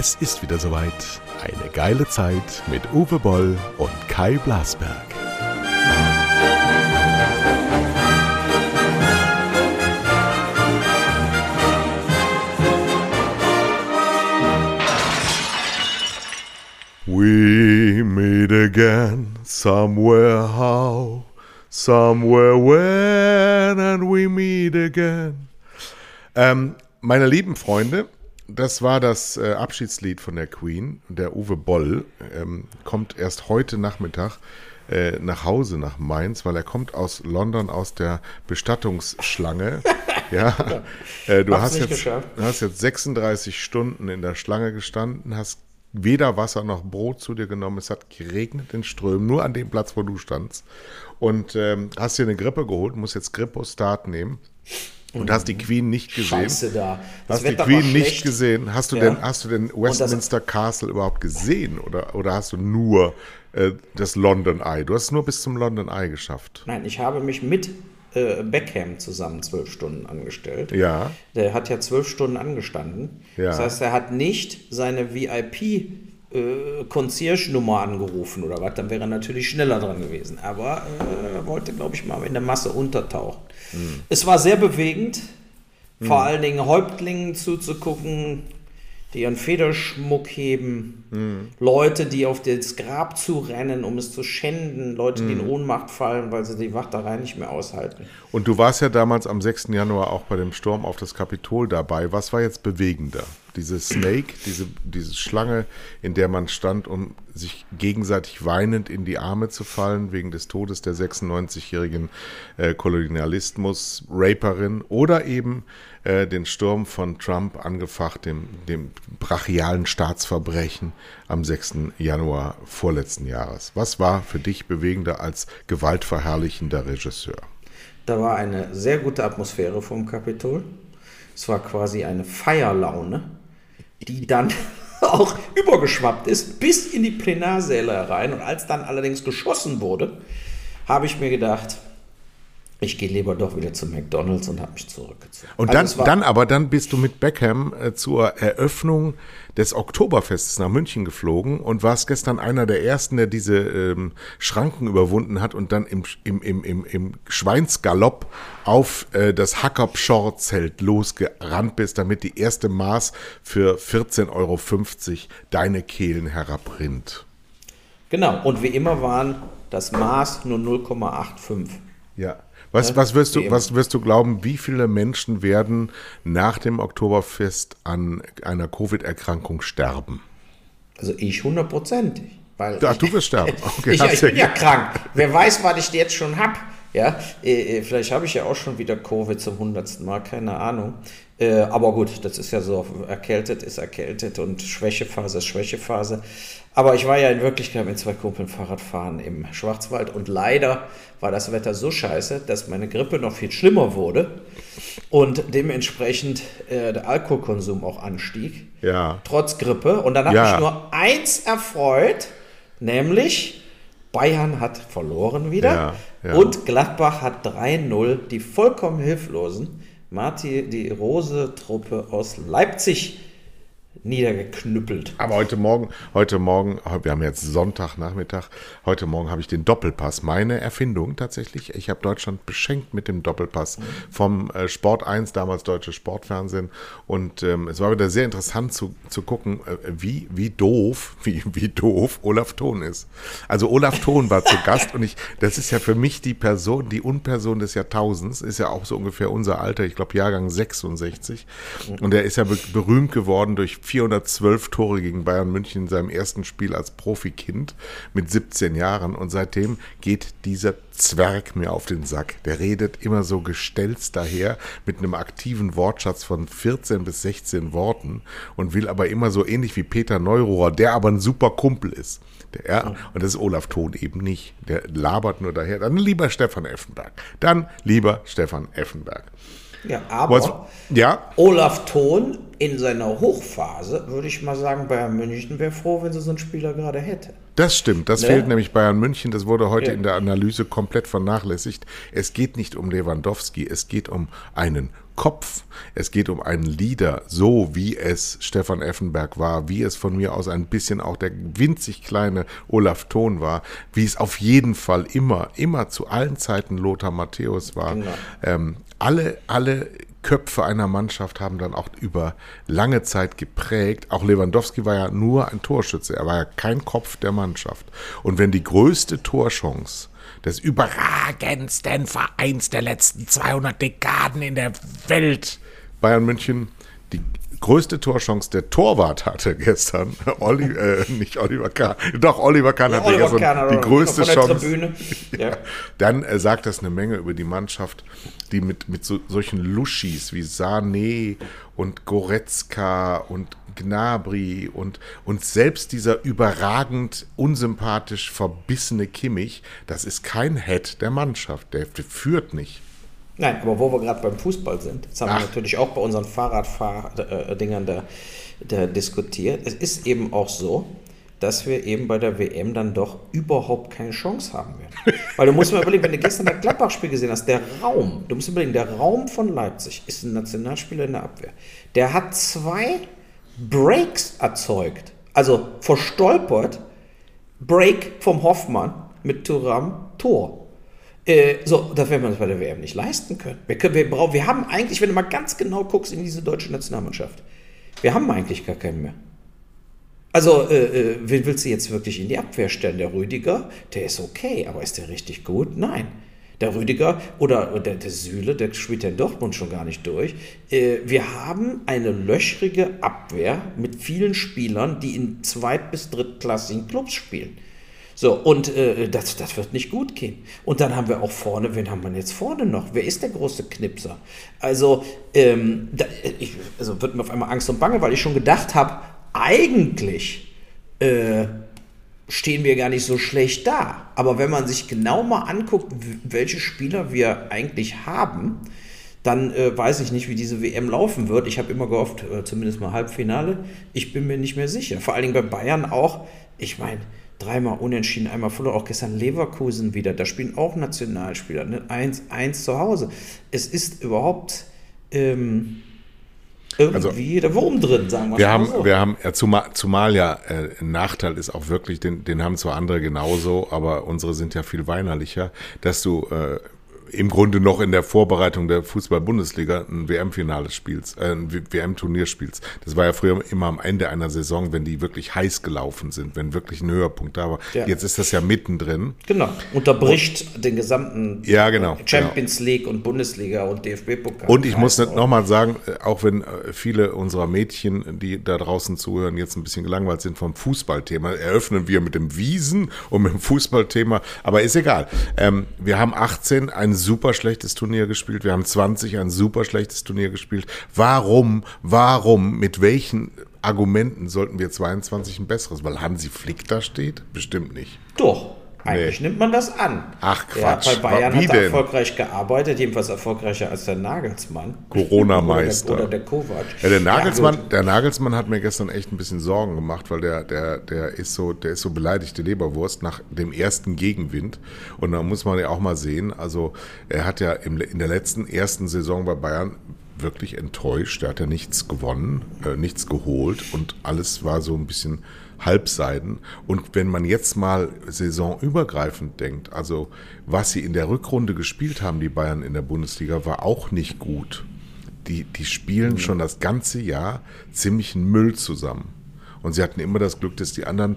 Es ist wieder soweit. Eine geile Zeit mit Uwe Boll und Kai Blasberg. We meet again somewhere how, somewhere when, and we meet again. Ähm, meine lieben Freunde, das war das äh, Abschiedslied von der Queen. Der Uwe Boll ähm, kommt erst heute Nachmittag äh, nach Hause nach Mainz, weil er kommt aus London aus der Bestattungsschlange. ja, äh, du hast jetzt, hast jetzt 36 Stunden in der Schlange gestanden, hast weder Wasser noch Brot zu dir genommen. Es hat geregnet in Strömen, nur an dem Platz, wo du standst. Und ähm, hast dir eine Grippe geholt, musst jetzt Grippostat nehmen. Und hast die Queen nicht gesehen? Scheiße da. Das hast die Queen nicht gesehen? Hast du ja. denn, hast du denn Westminster Castle überhaupt gesehen oder, oder hast du nur äh, das London Eye? Du hast es nur bis zum London Eye geschafft. Nein, ich habe mich mit äh, Beckham zusammen zwölf Stunden angestellt. Ja. Der hat ja zwölf Stunden angestanden. Ja. Das heißt, er hat nicht seine VIP äh, Concierge-Nummer angerufen oder was, dann wäre er natürlich schneller dran gewesen. Aber äh, er wollte, glaube ich, mal in der Masse untertauchen. Mhm. Es war sehr bewegend, vor allen Dingen Häuptlingen zuzugucken, die ihren Federschmuck heben, mhm. Leute, die auf das Grab zu rennen, um es zu schänden, Leute, die in mhm. Ohnmacht fallen, weil sie die Wachterei nicht mehr aushalten. Und du warst ja damals am 6. Januar auch bei dem Sturm auf das Kapitol dabei. Was war jetzt bewegender? Diese Snake, diese, diese Schlange, in der man stand, um sich gegenseitig weinend in die Arme zu fallen, wegen des Todes der 96-jährigen äh, Kolonialismus-Raperin oder eben äh, den Sturm von Trump angefacht, dem, dem brachialen Staatsverbrechen am 6. Januar vorletzten Jahres. Was war für dich bewegender als gewaltverherrlichender Regisseur? Da war eine sehr gute Atmosphäre vom Kapitol. Es war quasi eine Feierlaune, die dann auch übergeschwappt ist bis in die Plenarsäle herein. Und als dann allerdings geschossen wurde, habe ich mir gedacht, ich gehe lieber doch wieder zu McDonalds und habe mich zurückgezogen. Und dann, also dann aber, dann bist du mit Beckham äh, zur Eröffnung des Oktoberfestes nach München geflogen und warst gestern einer der ersten, der diese ähm, Schranken überwunden hat und dann im, im, im, im, im Schweinsgalopp auf äh, das Hacker-Pschor-Zelt losgerannt bist, damit die erste Maß für 14,50 Euro deine Kehlen herabrinnt. Genau, und wie immer waren das Maß nur 0,85. Ja. Was, was, wirst du, was wirst du glauben, wie viele Menschen werden nach dem Oktoberfest an einer Covid-Erkrankung sterben? Also ich hundertprozentig. Weil Ach, du wirst sterben. Okay, ich, ich bin ja krank. Wer weiß, was ich jetzt schon habe. Ja, äh, äh, vielleicht habe ich ja auch schon wieder Covid zum hundertsten Mal, keine Ahnung. Äh, aber gut, das ist ja so, erkältet ist erkältet und Schwächephase ist Schwächephase. Aber ich war ja in Wirklichkeit mit zwei Kumpeln Fahrradfahren im Schwarzwald und leider war das Wetter so scheiße, dass meine Grippe noch viel schlimmer wurde und dementsprechend der Alkoholkonsum auch anstieg. Ja. Trotz Grippe. Und dann habe ja. ich nur eins erfreut, nämlich Bayern hat verloren wieder ja, und Gladbach hat 3-0 die vollkommen hilflosen Marti, die Rose-Truppe aus Leipzig niedergeknüppelt. Aber heute Morgen, heute Morgen, wir haben jetzt Sonntagnachmittag, heute Morgen habe ich den Doppelpass, meine Erfindung tatsächlich. Ich habe Deutschland beschenkt mit dem Doppelpass vom äh, Sport 1, damals deutsche Sportfernsehen. Und ähm, es war wieder sehr interessant zu, zu gucken, äh, wie, wie doof, wie, wie doof Olaf Thon ist. Also Olaf Thon war zu Gast und ich, das ist ja für mich die Person, die Unperson des Jahrtausends, ist ja auch so ungefähr unser Alter, ich glaube Jahrgang 66. Und er ist ja berühmt geworden durch 412 Tore gegen Bayern München in seinem ersten Spiel als Profikind mit 17 Jahren. Und seitdem geht dieser Zwerg mir auf den Sack. Der redet immer so gestelzt daher mit einem aktiven Wortschatz von 14 bis 16 Worten und will aber immer so ähnlich wie Peter Neurohrer, der aber ein super Kumpel ist. Der, und das ist Olaf Thon eben nicht. Der labert nur daher. Dann lieber Stefan Effenberg. Dann lieber Stefan Effenberg. Ja, aber Was, ja? Olaf Thon in seiner Hochphase, würde ich mal sagen, Bayern München wäre froh, wenn sie so einen Spieler gerade hätte. Das stimmt, das ne? fehlt nämlich Bayern München. Das wurde heute ja. in der Analyse komplett vernachlässigt. Es geht nicht um Lewandowski, es geht um einen Kopf. Es geht um einen Leader, so wie es Stefan Effenberg war, wie es von mir aus ein bisschen auch der winzig kleine Olaf Thon war, wie es auf jeden Fall immer, immer zu allen Zeiten Lothar Matthäus war. Genau. Ähm, alle, alle Köpfe einer Mannschaft haben dann auch über lange Zeit geprägt. Auch Lewandowski war ja nur ein Torschütze, er war ja kein Kopf der Mannschaft. Und wenn die größte Torchance des überragendsten Vereins der letzten 200 Dekaden in der Welt. Bayern München, die größte Torchance der Torwart hatte gestern. Olli, äh, nicht Oliver Kahn. Doch, Oliver Kahn ja, hatte Oliver gestern Kahn, die größte Chance. Ja. Dann äh, sagt das eine Menge über die Mannschaft, die mit, mit so, solchen Luschis wie Sané und Goretzka und Gnabry und, und selbst dieser überragend unsympathisch verbissene Kimmich, das ist kein Head der Mannschaft, der führt nicht. Nein, aber wo wir gerade beim Fußball sind, das haben Ach. wir natürlich auch bei unseren Fahrraddingern da, da diskutiert. Es ist eben auch so, dass wir eben bei der WM dann doch überhaupt keine Chance haben werden. Weil du musst mal überlegen, wenn du gestern das Gladbach-Spiel gesehen hast, der Raum, du musst überlegen, der Raum von Leipzig ist ein Nationalspieler in der Abwehr. Der hat zwei Breaks erzeugt. Also verstolpert, Break vom Hoffmann mit Thuram, Tor. Äh, so, das werden wir uns bei der WM nicht leisten können. Wir, können, wir, brauchen, wir haben eigentlich, wenn du mal ganz genau guckst in diese deutsche Nationalmannschaft, wir haben eigentlich gar keinen mehr. Also, äh, äh willst du jetzt wirklich in die Abwehr stellen? Der Rüdiger, der ist okay, aber ist der richtig gut? Nein. Der Rüdiger oder der, der Süle, der spielt ja in Dortmund schon gar nicht durch. Äh, wir haben eine löchrige Abwehr mit vielen Spielern, die in zweit- bis drittklassigen Clubs spielen. So, und äh, das, das wird nicht gut gehen. Und dann haben wir auch vorne, wen haben wir jetzt vorne noch? Wer ist der große Knipser? Also, ähm, da, ich, also wird mir auf einmal Angst und Bange, weil ich schon gedacht habe, eigentlich äh, stehen wir gar nicht so schlecht da. Aber wenn man sich genau mal anguckt, welche Spieler wir eigentlich haben, dann äh, weiß ich nicht, wie diese WM laufen wird. Ich habe immer gehofft, äh, zumindest mal Halbfinale. Ich bin mir nicht mehr sicher. Vor allen Dingen bei Bayern auch. Ich meine, dreimal unentschieden, einmal verloren. Auch gestern Leverkusen wieder. Da spielen auch Nationalspieler. Ne? 1-1 zu Hause. Es ist überhaupt. Ähm, irgendwie also, der Wurm drin, sagen wir, wir haben, so. Wir haben, ja, zumal, zumal ja äh, ein Nachteil ist auch wirklich, den, den haben zwar andere genauso, aber unsere sind ja viel weinerlicher, dass du äh, im Grunde noch in der Vorbereitung der Fußball-Bundesliga ein WM-Finale spielst, äh, ein WM-Turnier spielst. Das war ja früher immer am Ende einer Saison, wenn die wirklich heiß gelaufen sind, wenn wirklich ein Höhepunkt da war. Ja. Jetzt ist das ja mittendrin. Genau, unterbricht und, den gesamten ja, genau, Champions genau. League und Bundesliga und DFB-Pokal. Und ich muss nochmal sagen, äh, auch wenn äh, viele unserer Mädchen, die da draußen zuhören, jetzt ein bisschen gelangweilt sind vom Fußballthema, eröffnen wir mit dem Wiesen und mit dem Fußballthema, aber ist egal. Ähm, wir haben 18 ein super schlechtes Turnier gespielt. Wir haben 20 ein super schlechtes Turnier gespielt. Warum, warum, mit welchen Argumenten sollten wir 22 ein besseres? Weil Hansi Flick da steht? Bestimmt nicht. Doch. Eigentlich nee. nimmt man das an. Ach Quatsch. Ja, bei Bayern Wie hat er erfolgreich gearbeitet, jedenfalls erfolgreicher als der Nagelsmann. Corona-Meister. Oder, der, oder der Kovac. Ja, der Nagelsmann, ja, der Nagelsmann hat mir gestern echt ein bisschen Sorgen gemacht, weil der, der, der ist so, der ist so beleidigte Leberwurst nach dem ersten Gegenwind. Und da muss man ja auch mal sehen, also er hat ja im, in der letzten ersten Saison bei Bayern wirklich enttäuscht. Er hat ja nichts gewonnen, äh, nichts geholt und alles war so ein bisschen Halbseiten. Und wenn man jetzt mal saisonübergreifend denkt, also was sie in der Rückrunde gespielt haben, die Bayern in der Bundesliga, war auch nicht gut. Die, die spielen mhm. schon das ganze Jahr ziemlichen Müll zusammen. Und sie hatten immer das Glück, dass die anderen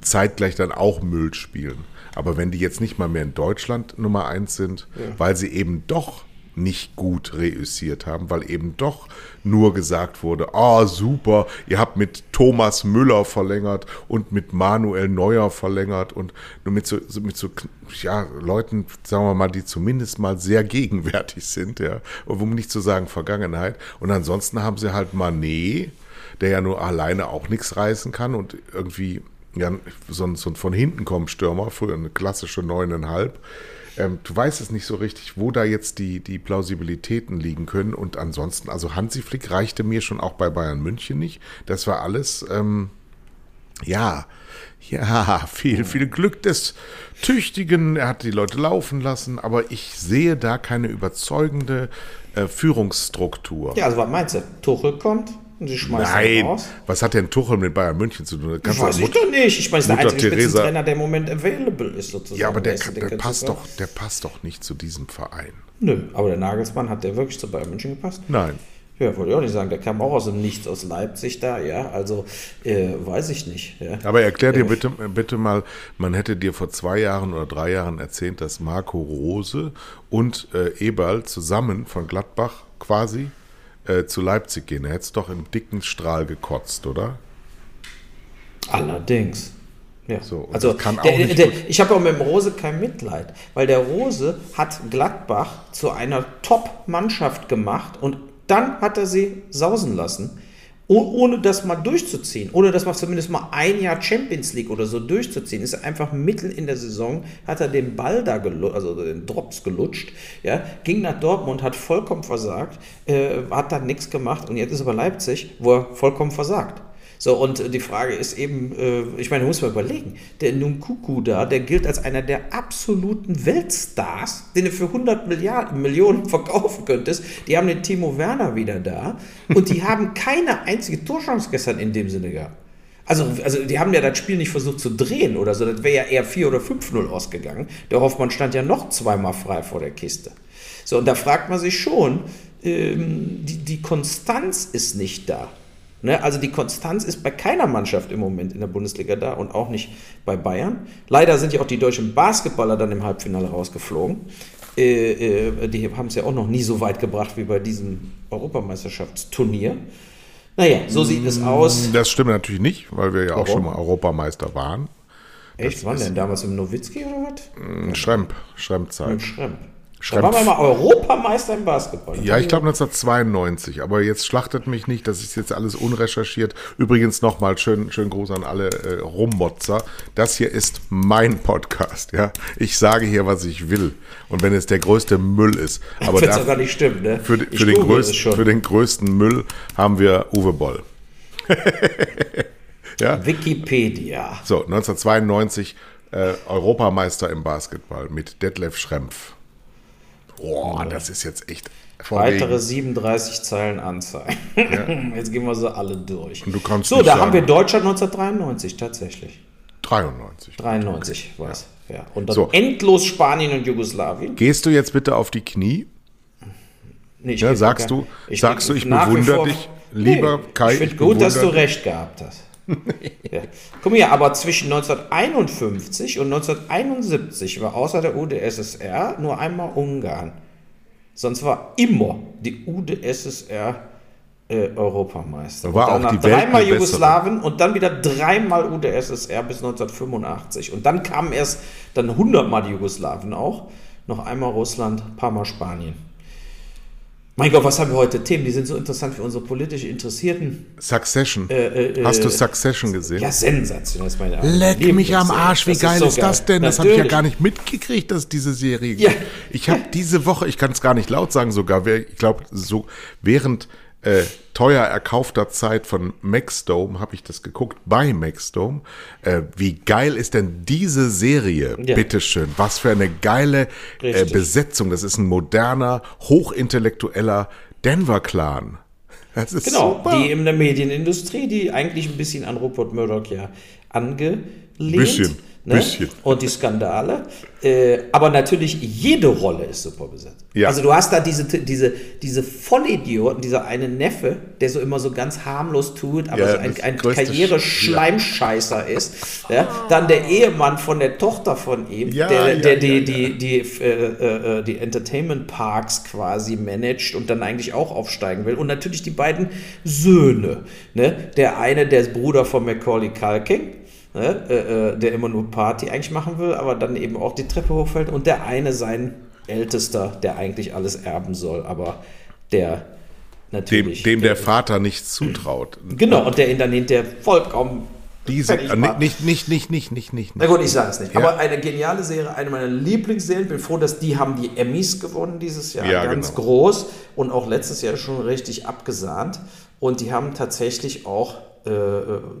zeitgleich dann auch Müll spielen. Aber wenn die jetzt nicht mal mehr in Deutschland Nummer eins sind, ja. weil sie eben doch nicht gut reüssiert haben, weil eben doch nur gesagt wurde, ah super, ihr habt mit Thomas Müller verlängert und mit Manuel Neuer verlängert und nur mit so, mit so ja, Leuten, sagen wir mal, die zumindest mal sehr gegenwärtig sind, ja, um nicht zu sagen Vergangenheit. Und ansonsten haben sie halt Manet, der ja nur alleine auch nichts reißen kann und irgendwie ja, so ein, so ein von hinten kommen Stürmer, früher eine klassische neuneinhalb, ähm, du weißt es nicht so richtig, wo da jetzt die, die Plausibilitäten liegen können. Und ansonsten, also Hansi Flick reichte mir schon auch bei Bayern München nicht. Das war alles. Ähm, Ja, ja, viel, viel Glück des Tüchtigen. Er hat die Leute laufen lassen, aber ich sehe da keine überzeugende äh, Führungsstruktur. Ja, also was meinst du? Tuchel kommt und sie schmeißen Nein, raus? was hat denn Tuchel mit Bayern München zu tun? Das weiß ich doch nicht. Ich meine, der Mutter einzige Teresa- Spitzentrainer, der im Moment available ist, sozusagen. Ja, aber der, der kannst du passt doch, der passt doch nicht zu diesem Verein. Nö, aber der Nagelsmann hat der wirklich zu Bayern München gepasst? Nein. Ja, wollte ich auch nicht sagen. Der kam auch aus dem Nichts aus Leipzig da, ja. Also, äh, weiß ich nicht. Ja. Aber erklär dir bitte, bitte mal, man hätte dir vor zwei Jahren oder drei Jahren erzählt, dass Marco Rose und äh, Eberl zusammen von Gladbach quasi äh, zu Leipzig gehen. Er hätte es doch im dicken Strahl gekotzt, oder? Allerdings. Ja. So, also, das kann auch der, der, ich habe auch mit dem Rose kein Mitleid, weil der Rose hat Gladbach zu einer Top-Mannschaft gemacht und dann hat er sie sausen lassen, ohne das mal durchzuziehen, ohne das mal zumindest mal ein Jahr Champions League oder so durchzuziehen, ist er einfach mitten in der Saison, hat er den Ball da gelutscht, also den Drops gelutscht, ja, ging nach Dortmund, hat vollkommen versagt, äh, hat dann nichts gemacht und jetzt ist er bei Leipzig, wo er vollkommen versagt. So, und die Frage ist eben, äh, ich meine, muss man überlegen, der Nkunku da, der gilt als einer der absoluten Weltstars, den du für 100 Milliarden, Millionen verkaufen könntest. Die haben den Timo Werner wieder da und die haben keine einzige Torchance gestern in dem Sinne gehabt. Also, also die haben ja das Spiel nicht versucht zu drehen oder so, das wäre ja eher 4 oder 5-0 ausgegangen. Der Hoffmann stand ja noch zweimal frei vor der Kiste. So, und da fragt man sich schon, ähm, die, die Konstanz ist nicht da. Ne, also die Konstanz ist bei keiner Mannschaft im Moment in der Bundesliga da und auch nicht bei Bayern. Leider sind ja auch die deutschen Basketballer dann im Halbfinale rausgeflogen. Äh, äh, die haben es ja auch noch nie so weit gebracht wie bei diesem Europameisterschaftsturnier. Naja, so sieht es aus. Das stimmt natürlich nicht, weil wir ja auch Warum? schon mal Europameister waren. Echt, wann denn? Damals im Nowitzki oder was? Hm, Schremp, Schremp-Zeit. Mit Schremp. Da Schremp. waren wir mal Europameister im Basketball. Ja, ich glaube 1992, aber jetzt schlachtet mich nicht, das ist jetzt alles unrecherchiert. Übrigens nochmal schön, schön Gruß an alle äh, Rummotzer. Das hier ist mein Podcast, ja. Ich sage hier, was ich will. Und wenn es der größte Müll ist, aber Wenn's da, doch gar nicht stimmt, ne? für, für, den größten, für den größten Müll haben wir Uwe Boll. ja, Wikipedia. so 1992 äh, Europameister im Basketball mit Detlef Schrempf. Boah, das ist jetzt echt Weitere verwegen. 37 Zeilen Anzeigen. Jetzt gehen wir sie alle durch. Und du kannst so, da sagen- haben wir Deutschland 1993 tatsächlich. 93. 93 war es. Ja. Und dann So. endlos Spanien und Jugoslawien. Gehst du jetzt bitte auf die Knie? Nee, ich Ja, sagst gar- du- sagst du, ich bewundere dich, lieber Kai, Ich finde ich gut, dass du recht gehabt hast. Ja. Guck mal hier, aber zwischen 1951 und 1971 war außer der UdSSR nur einmal Ungarn. Sonst war immer die UdSSR äh, Europameister. War und auch die dreimal. Jugoslawien und dann wieder dreimal UdSSR bis 1985. Und dann kamen erst dann 100 Mal die Jugoslawen auch. Noch einmal Russland, ein paar Mal Spanien. Mein Gott, was haben wir heute? Themen, die sind so interessant für unsere politisch Interessierten. Succession. äh, Hast du äh, Succession gesehen? Ja, sensationell. Das ist meine Leck mich am. Arsch, wie geil so ist das denn? Das habe ich ja gar nicht mitgekriegt, dass diese Serie Ja. Ich habe diese Woche, ich kann es gar nicht laut sagen sogar, ich glaube, so während äh, teuer erkaufter Zeit von Maxdome habe ich das geguckt, bei Maxdome. Äh, wie geil ist denn diese Serie? Ja. Bitteschön. Was für eine geile äh. Besetzung. Das ist ein moderner, hochintellektueller Denver-Clan. Das ist Genau, super. die in der Medienindustrie, die eigentlich ein bisschen an Rupert Murdoch ja angelehnt. Bisschen, ne? bisschen. Und die Skandale. Äh, aber natürlich, jede Rolle ist super besetzt. Ja. Also du hast da diese, diese, diese Vollidioten, dieser eine Neffe, der so immer so ganz harmlos tut, aber Ja, so ein, ein Karriereschleimscheißer ist. Ja? Dann der Ehemann von der Tochter von ihm, Ja, der, ja, der ja, die, ja. die, die, äh, äh, die Entertainment Parks quasi managt und dann eigentlich auch aufsteigen will. Und natürlich die beiden Söhne. Ne? Der eine, der ist Bruder von Macaulay Culkin. Ne? Äh, äh, der immer nur Party eigentlich machen will, aber dann eben auch die Treppe hochfällt. Und der eine, sein Ältester, der eigentlich alles erben soll, aber der dem, natürlich. dem der Vater nichts zutraut. Genau, und der ihn dann hinterher vollkommen. Diese, äh, macht. nicht, nicht, nicht, nicht, nicht, nicht, Na gut, ich sage es nicht. Ja. Aber eine geniale Serie, eine meiner Lieblingsserien. Bin froh, dass die haben die Emmys gewonnen dieses Jahr. Ja, Ganz genau. groß und auch letztes Jahr schon richtig abgesahnt. Und die haben tatsächlich auch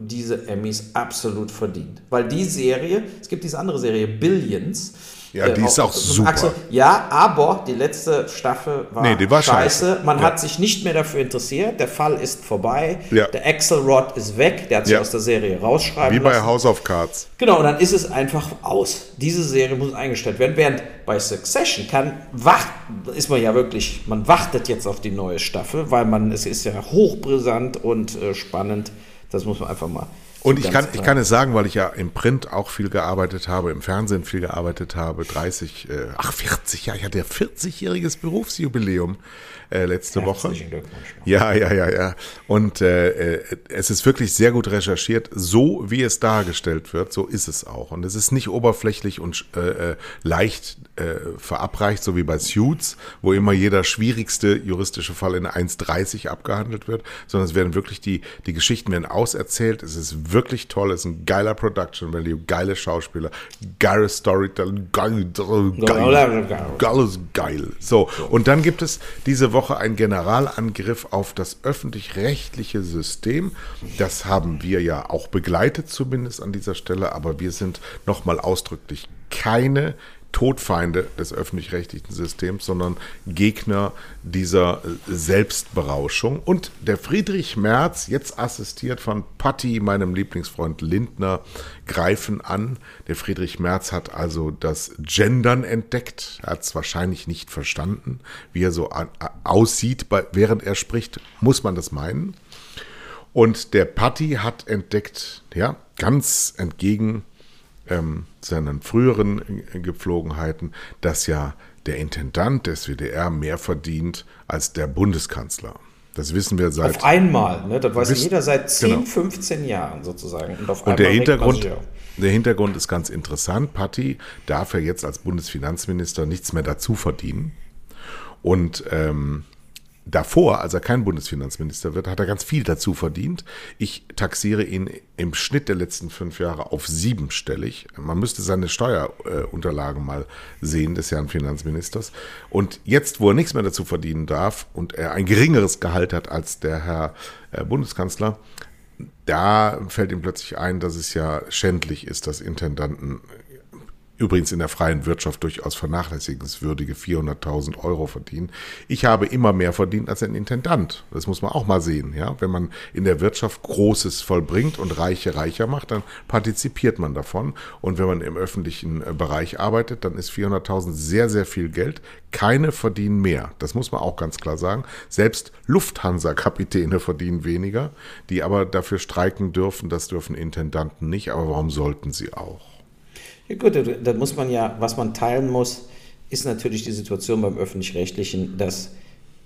diese Emmys absolut verdient. Weil die Serie, es gibt diese andere Serie, Billions, ja, die äh, ist auch super. Achse. Ja, aber die letzte Staffel war, nee, die war scheiße. scheiße. Man ja. hat sich nicht mehr dafür interessiert. Der Fall ist vorbei. Ja. Der Axelrod ist weg. Der hat sich Ja. aus der Serie rausschreiben Wie bei lassen. House of Cards. Genau, und dann ist es einfach aus. Diese Serie muss eingestellt werden. Während bei Succession kann wacht, ist man ja wirklich, man wartet jetzt auf die neue Staffel, weil man, es ist ja hochbrisant und äh, spannend. Das muss man einfach mal. Und ich ganz kann, ich kann es sagen, weil ich ja im Print auch viel gearbeitet habe, im Fernsehen viel gearbeitet habe, 30, äh, ach 40 Jahre, ich hatte ja 40-jähriges Berufsjubiläum äh, letzte Woche. Herzlichen Glückwunsch. Ja, ja, ja, ja. Und äh, äh, es ist wirklich sehr gut recherchiert. So wie es dargestellt wird, so ist es auch. Und es ist nicht oberflächlich und äh, äh, leicht äh, verabreicht, so wie bei Suits, wo immer jeder schwierigste juristische Fall in 1,30 abgehandelt wird, sondern es werden wirklich die, die Geschichten werden auserzählt. Es ist wirklich toll. Es ist ein geiler Production Value, geile Schauspieler, geiles Storytelling, geil, geil, Geiles geil. So, und dann gibt es diese Woche einen Generalangriff auf das öffentlich-rechtliche System. Das haben wir ja auch begleitet, zumindest an dieser Stelle, aber wir sind nochmal ausdrücklich keine Todfeinde des öffentlich-rechtlichen Systems, sondern Gegner dieser äh, Selbstberauschung. Und der Friedrich Merz, jetzt assistiert von Patti, meinem Lieblingsfreund Lindner, greifen an. Der Friedrich Merz hat also das Gendern entdeckt. Er hat es wahrscheinlich nicht verstanden, wie er so aussieht, während er spricht, muss man das meinen. Und der Patti hat entdeckt, ja, ganz entgegen ähm, seinen früheren Gepflogenheiten, dass ja der Intendant des WDR mehr verdient als der Bundeskanzler. Das wissen wir seit. Auf einmal, ne? das weiß Wiss- jeder seit 10, genau. 15 Jahren sozusagen. Und, auf Und der Hintergrund, der Hintergrund ist ganz interessant. Patti darf ja jetzt als Bundesfinanzminister nichts mehr dazu verdienen. Und ähm, davor, als er kein Bundesfinanzminister wird, hat er ganz viel dazu verdient. Ich taxiere ihn im Schnitt der letzten fünf Jahre auf siebenstellig. Man müsste seine Steuerunterlagen mal sehen des Herrn Finanzministers. Und jetzt, wo er nichts mehr dazu verdienen darf und er ein geringeres Gehalt hat als der Herr äh, Bundeskanzler, da fällt ihm plötzlich ein, dass es ja schändlich ist, dass Intendanten übrigens in der freien Wirtschaft durchaus vernachlässigenswürdige 400.000 Euro verdienen. Ich habe immer mehr verdient als ein Intendant. Das muss man auch mal sehen. Ja? Wenn man in der Wirtschaft Großes vollbringt und Reiche reicher macht, dann partizipiert man davon. Und wenn man im öffentlichen äh, Bereich arbeitet, dann ist 400.000 sehr, sehr viel Geld. Keine verdienen mehr. Das muss man auch ganz klar sagen. Selbst Lufthansa-Kapitäne verdienen weniger, die aber dafür streiken dürfen. Das dürfen Intendanten nicht. Aber warum sollten sie auch? Ja gut, da- muss man ja, was man teilen muss, ist natürlich die Situation beim Öffentlich-Rechtlichen, dass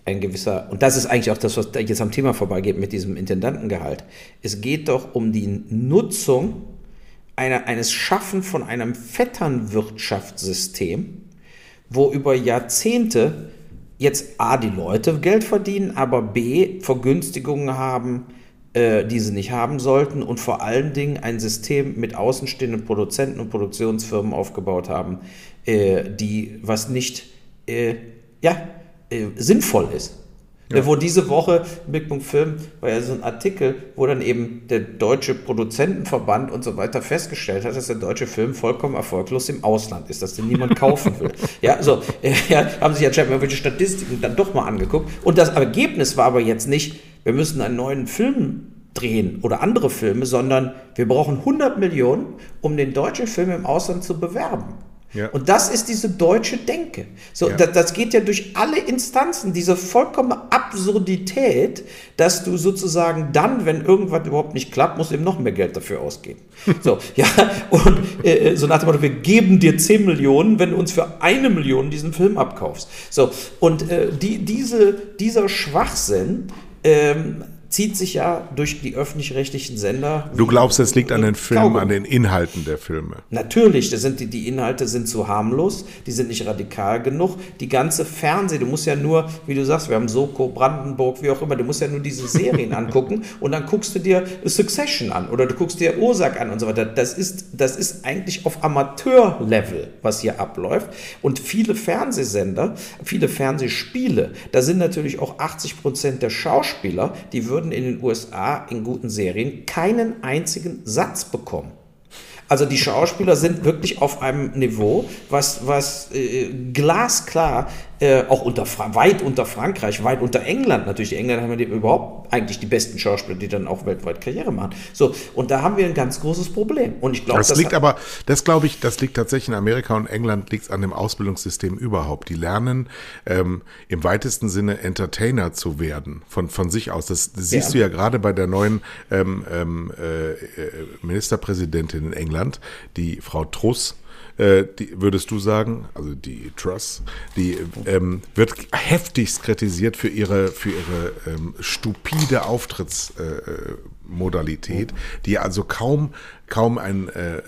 ein gewisser, und das ist eigentlich auch das, was jetzt am Thema vorbeigeht mit diesem Intendantengehalt. Es geht doch um die Nutzung einer, eines Schaffen von einem Vetternwirtschaftssystem, wo über Jahrzehnte jetzt A, die Leute Geld verdienen, aber B, Vergünstigungen haben, äh, die sie nicht haben sollten und vor allen Dingen ein System mit außenstehenden Produzenten und Produktionsfirmen aufgebaut haben, äh, die was nicht äh, ja, äh, sinnvoll ist. Ja. Wo diese Woche im Blickpunkt Film war ja so ein Artikel, wo dann eben der deutsche Produzentenverband und so weiter festgestellt hat, dass der deutsche Film vollkommen erfolglos im Ausland ist, dass den niemand kaufen will. Ja, so äh, ja, haben sich anscheinend irgendwelche Statistiken dann doch mal angeguckt. Und das Ergebnis war aber jetzt nicht, wir müssen einen neuen Film drehen oder andere Filme, sondern wir brauchen 100 Millionen, um den deutschen Film im Ausland zu bewerben. Ja. Und das ist diese deutsche Denke. So, Ja. das, das geht ja durch alle Instanzen, diese vollkommene Absurdität, dass du sozusagen dann, wenn irgendwas überhaupt nicht klappt, musst du eben noch mehr Geld dafür ausgeben. So, ja, und äh, so nach dem Motto, wir geben dir 10 Millionen, wenn du uns für eine Million diesen Film abkaufst. So, und äh, die, diese, dieser Schwachsinn, ähm, zieht sich ja durch die öffentlich-rechtlichen Sender. Du glaubst, es liegt an den Filmen, an den Inhalten der Filme. Natürlich, das sind die, die Inhalte sind zu harmlos, die sind nicht radikal genug. Die ganze Fernseh, du musst ja nur, wie du sagst, wir haben Soko, Brandenburg, wie auch immer, du musst ja nur diese Serien angucken und dann guckst du dir Succession an oder du guckst dir Ursack an und so weiter. Das ist, das ist eigentlich auf Amateurlevel, was hier abläuft. Und viele Fernsehsender, viele Fernsehspiele, da sind natürlich auch 80 Prozent der Schauspieler, die würden würden in den USA in guten Serien keinen einzigen Satz bekommen. Also die Schauspieler sind wirklich auf einem Niveau, was, was äh, glasklar äh, auch unter weit unter Frankreich, weit unter England natürlich. Die Engländer haben ja überhaupt eigentlich die besten Schauspieler, die dann auch weltweit Karriere machen. So, und da haben wir ein ganz großes Problem. Und ich glaube, das, das liegt aber, das glaube ich, das liegt tatsächlich in Amerika und England liegt es an dem Ausbildungssystem überhaupt. Die lernen ähm, im weitesten Sinne Entertainer zu werden von von sich aus. Das, das siehst ja. du ja gerade bei der neuen ähm, ähm, äh, Ministerpräsidentin in England, die Frau Truss äh, die, würdest du sagen, also die Truss, die ähm, wird heftigst kritisiert für ihre, für ihre ähm, stupide Auftrittsmodalität, äh, die also kaum, kaum ein äh,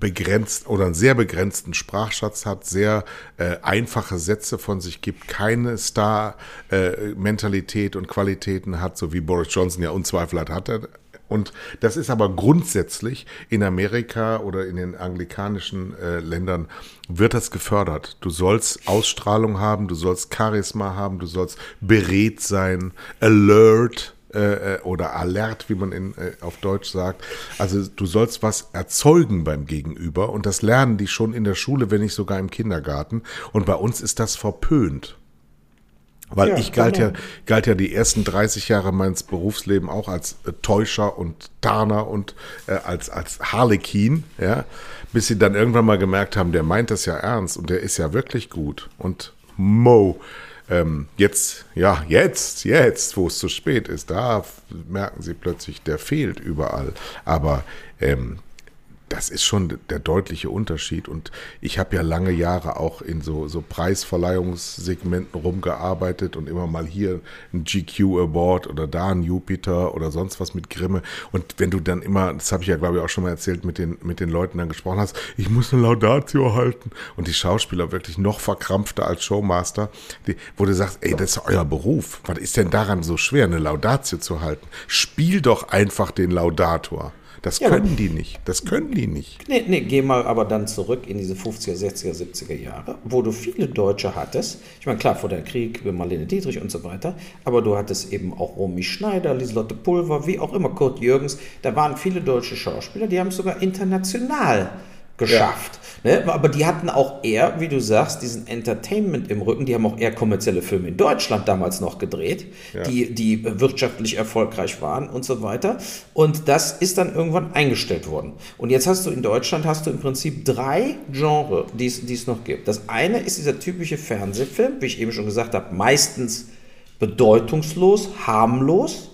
begrenzt oder einen sehr begrenzten Sprachschatz hat, sehr äh, einfache Sätze von sich gibt, keine Star-Mentalität äh, und Qualitäten hat, so wie Boris Johnson ja unzweifelt hat, er und das ist aber grundsätzlich in Amerika oder in den anglikanischen äh, Ländern wird das gefördert. Du sollst Ausstrahlung haben, du sollst Charisma haben, du sollst beredt sein, alert äh, äh oder alert, wie man in, äh, auf Deutsch sagt. Also du sollst was erzeugen beim Gegenüber und das lernen die schon in der Schule, wenn nicht sogar im Kindergarten. Und bei uns ist das verpönt. Weil ja, ich galt genau. ja, galt ja die ersten 30 Jahre meines Berufslebens auch als äh, Täuscher und Tarner und äh, als, als Harlekin, ja, bis sie dann irgendwann mal gemerkt haben, der meint das ja ernst und der ist ja wirklich gut. Und Mo, ähm, jetzt, ja, jetzt, jetzt, wo es zu spät ist, da merken sie plötzlich, der fehlt überall. Aber ähm, das ist schon der deutliche Unterschied. Und ich habe ja lange Jahre auch in so, so Preisverleihungssegmenten rumgearbeitet und immer mal hier ein GQ Award oder da ein Jupiter oder sonst was mit Grimme. Und wenn du dann immer, das habe ich ja glaube ich auch schon mal erzählt, mit den, mit den Leuten dann gesprochen hast, ich muss eine Laudatio halten. Und die Schauspieler wirklich noch verkrampfter als Showmaster, die, wo du sagst, ey, das ist euer Beruf. Was ist denn daran so schwer, eine Laudatio zu halten? Spiel doch einfach den Laudator. Das ja, können die nicht. Das können die nicht. Nee, nee, geh mal aber dann zurück in diese 50er, 60er, 70er Jahre, wo du viele Deutsche hattest. Ich meine, klar, vor der Krieg, Marlene Dietrich und so weiter, aber du hattest eben auch Romy Schneider, Lieselotte Pulver, wie auch immer, Kurt Jürgens. Da waren viele deutsche Schauspieler, die haben es sogar international geschafft. Ja. Ne? Aber die hatten auch eher, wie du sagst, diesen Entertainment im Rücken. Die haben auch eher kommerzielle Filme in Deutschland damals noch gedreht, ja. die, die wirtschaftlich erfolgreich waren und so weiter. Und das ist dann irgendwann eingestellt worden. Und jetzt hast du in Deutschland hast du im Prinzip drei Genres, die es noch gibt. Das eine ist dieser typische Fernsehfilm, wie ich eben schon gesagt habe, meistens bedeutungslos, harmlos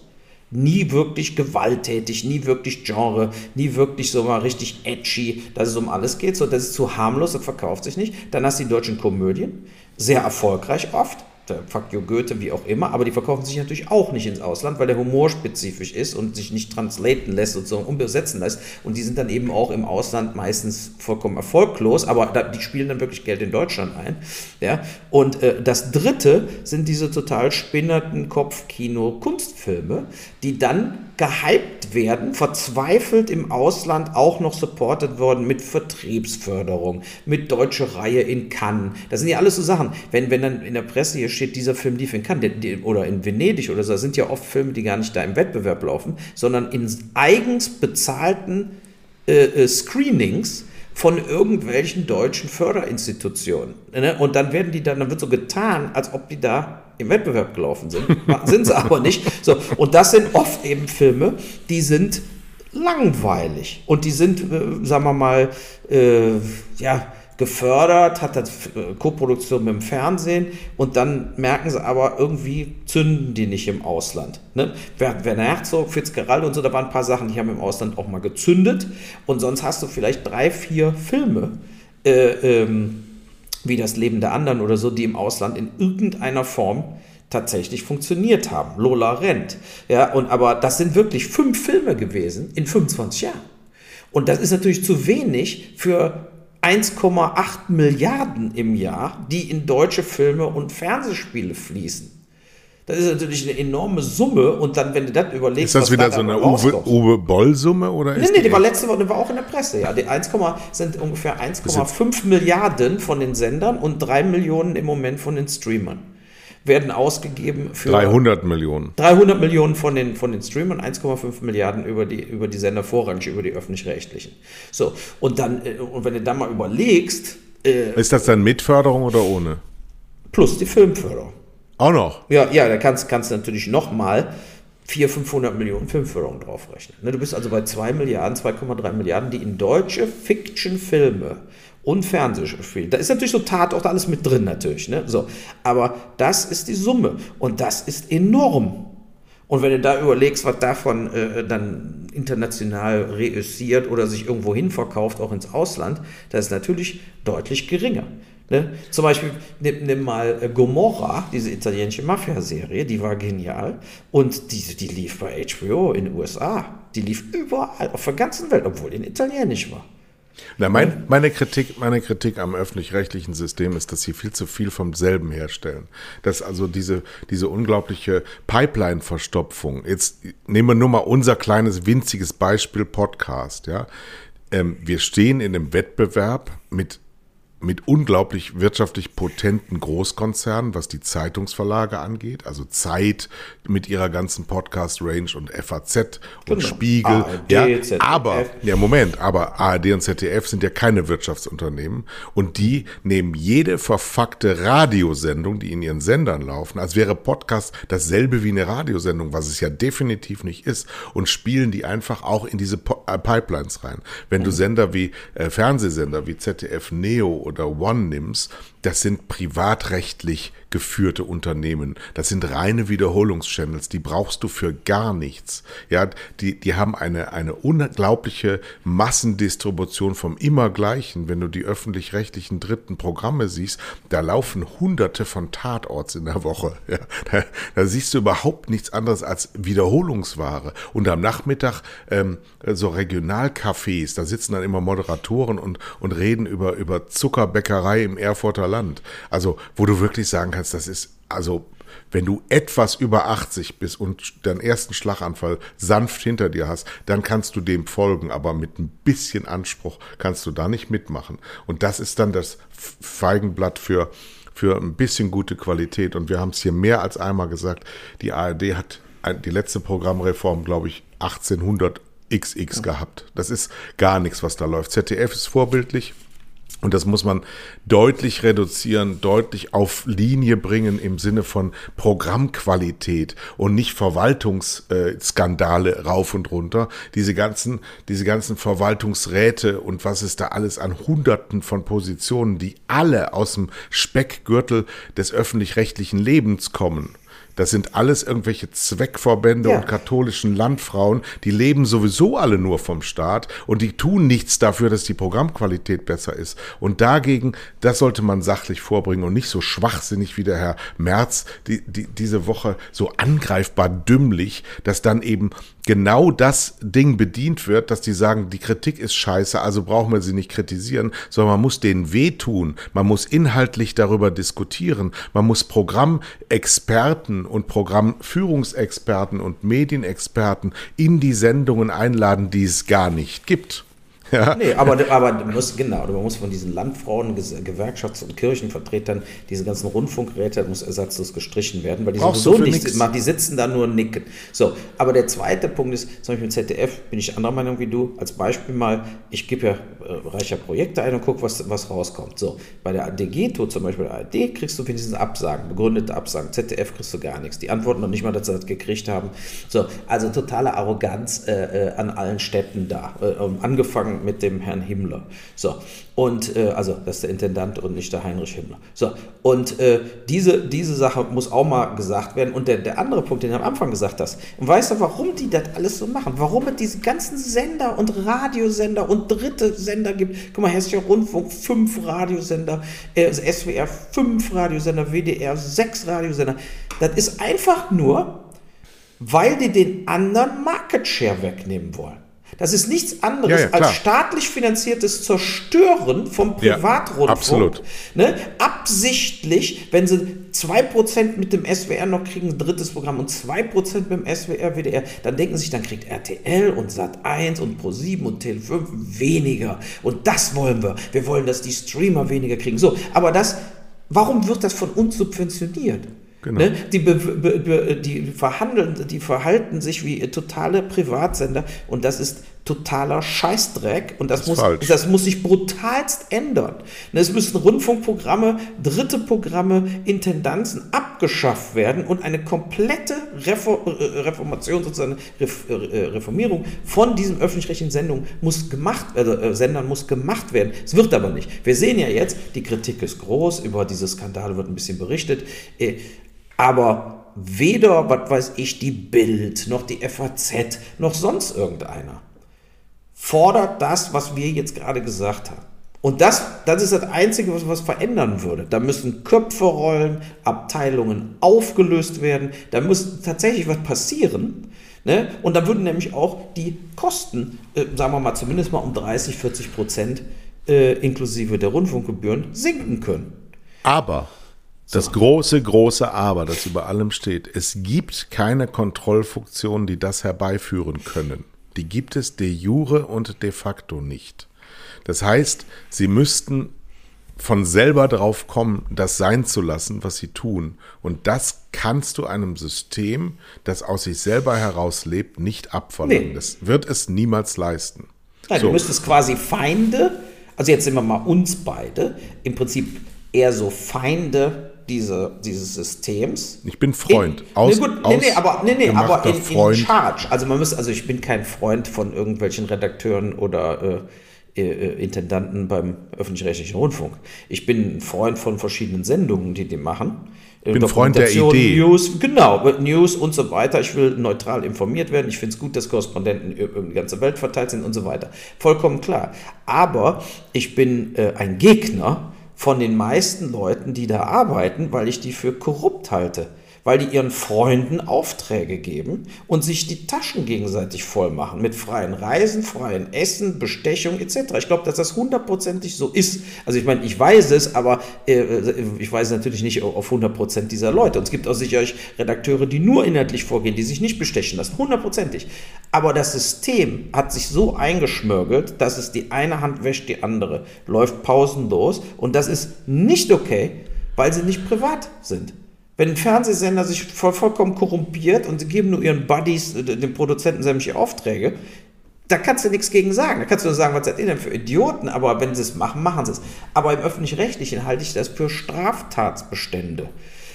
nie wirklich gewalttätig, nie wirklich Genre, nie wirklich so mal richtig edgy, dass es um alles geht. So, das ist zu harmlos, das verkauft sich nicht. Dann hast du die deutschen Komödien, sehr erfolgreich oft Fuck you Goethe, wie auch immer, aber die verkaufen sich natürlich auch nicht ins Ausland, weil der Humor spezifisch ist und sich nicht translaten lässt und so umbesetzen lässt. Und die sind dann eben auch im Ausland meistens vollkommen erfolglos, aber da, die spielen dann wirklich Geld in Deutschland ein. Ja? Und äh, das dritte sind diese total spinnerten Kopfkino-Kunstfilme, die dann gehypt werden, verzweifelt im Ausland auch noch supported worden mit Vertriebsförderung, mit deutsche Reihe in Cannes. Das sind ja alles so Sachen. Wenn, wenn dann in der Presse hier steht, dieser Film lief in Cannes oder in Venedig oder so, das sind ja oft Filme, die gar nicht da im Wettbewerb laufen, sondern in eigens bezahlten äh, äh, Screenings von irgendwelchen deutschen Förderinstitutionen. Ne? Und dann werden die dann, dann wird so getan, als ob die da im Wettbewerb gelaufen sind. sind sie aber nicht. So, und das sind oft eben Filme, die sind langweilig. Und die sind, äh, sagen wir mal, äh, ja, gefördert, hat das äh, Koproduktion mit dem Fernsehen und dann merken sie aber, irgendwie zünden die nicht im Ausland. Ne? Werner Herzog, Fitzgerald und so, da waren ein paar Sachen, die haben im Ausland auch mal gezündet und sonst hast du vielleicht drei, vier Filme, äh, ähm, wie das Leben der anderen oder so, die im Ausland in irgendeiner Form tatsächlich funktioniert haben. Lola rennt. Ja, und aber das sind wirklich fünf Filme gewesen in 25 Jahren. Und das ist natürlich zu wenig für 1,8 Milliarden im Jahr, die in deutsche Filme und Fernsehspiele fließen. Das ist natürlich eine enorme Summe und dann, wenn du das überlegst. Ist das wieder so eine Uwe, Uwe Boll-Summe? Oder nee, nee, die war letzte Woche, die war auch in der Presse, ja. Die 1, sind ungefähr 1,5 Milliarden von den Sendern und 3 Millionen im Moment von den Streamern. Werden ausgegeben für 300 Millionen. 300 Millionen von den, von den Streamern, 1,5 Milliarden über die, über die Sender vorrangig, über die öffentlich-rechtlichen. So, und dann, äh, und wenn du dann mal überlegst. Äh, ist das dann mit Förderung oder ohne? Plus die Filmförderung. Auch noch? Ja, ja, da kannst, kannst du natürlich nochmal 400, 500 Millionen Filmförderung draufrechnen. Ne, du bist also bei 2 Milliarden, 2,3 Milliarden, die in deutsche Fiction-Filme und Fernsehspiele. Da ist natürlich so Tatort alles mit drin natürlich. Ne? So, aber das ist die Summe und das ist enorm. Und wenn du da überlegst, was davon äh, dann international reüssiert oder sich irgendwo hin verkauft, auch ins Ausland, das ist natürlich deutlich geringer. Ne? Zum Beispiel, nimm, nimm mal äh, Gomorra, diese italienische Mafia-Serie, die war genial. Und die, die lief bei HBO in den USA. Die lief überall, auf der ganzen Welt, obwohl in Italienisch war. Na, mein, meine, Kritik, meine Kritik am öffentlich-rechtlichen System ist, dass sie viel zu viel vom selben herstellen. Dass also diese, diese unglaubliche Pipeline-Verstopfung, jetzt nehmen wir nur mal unser kleines, winziges Beispiel Podcast, ja. Ähm, wir stehen in einem Wettbewerb mit mit unglaublich wirtschaftlich potenten Großkonzernen, was die Zeitungsverlage angeht, also Zeit mit ihrer ganzen Podcast-Range und FAZ und genau. Spiegel. ARD, ja, ZDF. aber, ja, Moment, aber ARD und ZDF sind ja keine Wirtschaftsunternehmen und die nehmen jede verfuckte Radiosendung, die in ihren Sendern laufen, als wäre Podcast dasselbe wie eine Radiosendung, was es ja definitiv nicht ist, und spielen die einfach auch in diese äh, Pipelines rein. Wenn mhm. du Sender wie äh, Fernsehsender wie ZDF Neo oder One nimmst, das sind privatrechtlich geführte Unternehmen. Das sind reine Wiederholungschannels, die brauchst du für gar nichts. Ja, die, die haben eine, eine unglaubliche Massendistribution vom Immergleichen. Wenn du die öffentlich-rechtlichen dritten Programme siehst, da laufen hunderte von Tatorts in der Woche. Ja, da, da siehst du überhaupt nichts anderes als Wiederholungsware. Und am Nachmittag ähm, so Regionalcafés, da sitzen dann immer Moderatoren und, und reden über, über Zuckerbäckerei im Erfurter Land. Also, wo du wirklich sagen kannst, das ist, also, wenn du etwas über 80 bist und deinen ersten Schlaganfall sanft hinter dir hast, dann kannst du dem folgen, aber mit ein bisschen Anspruch kannst du da nicht mitmachen. Und das ist dann das Feigenblatt für, für ein bisschen gute Qualität. Und wir haben es hier mehr als einmal gesagt, die ARD hat die letzte Programmreform, glaube ich, 1800 XX gehabt. Das ist gar nichts, was da läuft. ZDF ist vorbildlich. Und das muss man deutlich reduzieren, deutlich auf Linie bringen im Sinne von Programmqualität und nicht Verwaltungsskandale rauf und runter. Diese ganzen, diese ganzen Verwaltungsräte und was es da alles an Hunderten von Positionen, die alle aus dem Speckgürtel des öffentlich-rechtlichen Lebens kommen das sind alles irgendwelche Zweckverbände ja. und katholischen Landfrauen, die leben sowieso alle nur vom Staat und die tun nichts dafür, dass die Programmqualität besser ist. Und dagegen, das sollte man sachlich vorbringen und nicht so schwachsinnig wie der Herr Merz die, die, diese Woche so angreifbar dümmlich, dass dann eben genau das Ding bedient wird, dass die sagen, die Kritik ist scheiße, also brauchen wir sie nicht kritisieren, sondern man muss denen wehtun, man muss inhaltlich darüber diskutieren, man muss Programmexperten und Programmführungsexperten und Medienexperten in die Sendungen einladen, die es gar nicht gibt. Ja. Nee, aber, aber du musst, genau, man muss von diesen Landfrauen, Gewerkschafts- und Kirchenvertretern, diese ganzen Rundfunkgeräte, muss ersatzlos gestrichen werden, weil die Brauchst sowieso nichts machen, die sitzen da nur nicken. So, aber der zweite Punkt ist, zum Beispiel im ZDF bin ich anderer Meinung wie du, als Beispiel mal, ich gebe ja äh, reicher Projekte ein und gucke, was, was rauskommt. So, bei der DGTO, zum Beispiel der ARD, kriegst du wenigstens Absagen, begründete Absagen, ZDF kriegst du gar nichts. Die antworten noch nicht mal, dass sie das gekriegt haben. So, also totale Arroganz äh, äh an allen Städten da, äh, angefangen mit dem Herrn Himmler. So, und äh, also das ist der Intendant und nicht der Heinrich Himmler. So, und äh, diese, diese Sache muss auch mal gesagt werden. Und der, der andere Punkt, den du am Anfang gesagt hast, und weißt du, warum die das alles so machen? Warum es diese ganzen Sender und Radiosender und dritte Sender gibt? Guck mal, Hessischer Rundfunk, fünf Radiosender, äh, SWR, fünf Radiosender, WDR, sechs Radiosender. Das ist einfach nur, weil die den anderen Market Share wegnehmen wollen. Das ist nichts anderes ja, ja, als staatlich finanziertes Zerstören vom Privatrundfunk. Ja, absolut. Ne? Absichtlich, wenn sie 2% mit dem SWR noch kriegen, ein drittes Programm und 2% mit dem SWR, WDR, dann denken sie sich, dann kriegt RTL und Sat1 und Pro7 und Tele5 weniger. Und das wollen wir. Wir wollen, dass die Streamer weniger kriegen. So, aber das, warum wird das von uns subventioniert? Genau. Ne? Die, be, be, die verhandeln, die verhalten sich wie totale Privatsender und das ist totaler Scheißdreck und das, das muss, das muss sich brutalst ändern. Ne, es müssen Rundfunkprogramme, dritte Programme, Intendanzen abgeschafft werden und eine komplette Reformation, sozusagen äh, Reformierung von diesen öffentlich-rechtlichen Sendungen muss gemacht, äh, Sendern muss gemacht werden. Es wird aber nicht. Wir sehen ja jetzt, die Kritik ist groß, über diese Skandale wird ein bisschen berichtet, äh, aber weder, was weiß ich, die Bild, noch die FAZ, noch sonst irgendeiner fordert das, was wir jetzt gerade gesagt haben. Und das, das ist das Einzige, was was verändern würde. Da müssen Köpfe rollen, Abteilungen aufgelöst werden, da muss tatsächlich was passieren. Ne? Und da würden nämlich auch die Kosten, äh, sagen wir mal, zumindest mal um 30, 40 Prozent äh, inklusive der Rundfunkgebühren sinken können. Aber das große, große Aber, das über allem steht, es gibt keine Kontrollfunktionen, die das herbeiführen können die gibt es de jure und de facto nicht. Das heißt, sie müssten von selber drauf kommen, das sein zu lassen, was sie tun. Und das kannst du einem System, das aus sich selber heraus lebt, nicht abverlangen. Nee. Das wird es niemals leisten. Nein, so. du müsstest quasi Feinde, also jetzt sind wir mal uns beide, im Prinzip eher so Feinde diese, dieses Systems. Ich bin Freund. In, aus, nee, gut, nee, nee, aber, nee, nee, aber in, in, Charge. Also man muss, also ich bin kein Freund von irgendwelchen Redakteuren oder äh, äh, Intendanten beim öffentlich-rechtlichen Rundfunk. Ich bin ein Freund von verschiedenen Sendungen, die die machen. Ich bin Freund der Idee. News, genau, News und so weiter. Ich will neutral informiert werden. Ich finde es gut, dass Korrespondenten über die ganze Welt verteilt sind und so weiter. Vollkommen klar. Aber ich bin äh, ein Gegner von den meisten Leuten, die da arbeiten, weil ich die für korrupt halte weil die ihren Freunden Aufträge geben und sich die Taschen gegenseitig voll machen mit freien Reisen, freien Essen, Bestechung etc. Ich glaube, dass das hundertprozentig so ist. Also ich meine, ich weiß es, aber äh, ich weiß natürlich nicht auf 100% dieser Leute. Und es gibt auch sicherlich Redakteure, die nur inhaltlich vorgehen, die sich nicht bestechen lassen, hundertprozentig. Aber das System hat sich so eingeschmörgelt, dass es die eine Hand wäscht die andere, läuft pausenlos und das ist nicht okay, weil sie nicht privat sind. Wenn ein Fernsehsender sich voll, vollkommen korrumpiert und sie geben nur ihren Buddies, äh, den Produzenten sämtliche Aufträge, da kannst du nichts gegen sagen. Da kannst du nur sagen, was seid ihr denn für Idioten? Aber wenn sie es machen, machen sie es. Aber im Öffentlich-Rechtlichen halte ich das für Straftatsbestände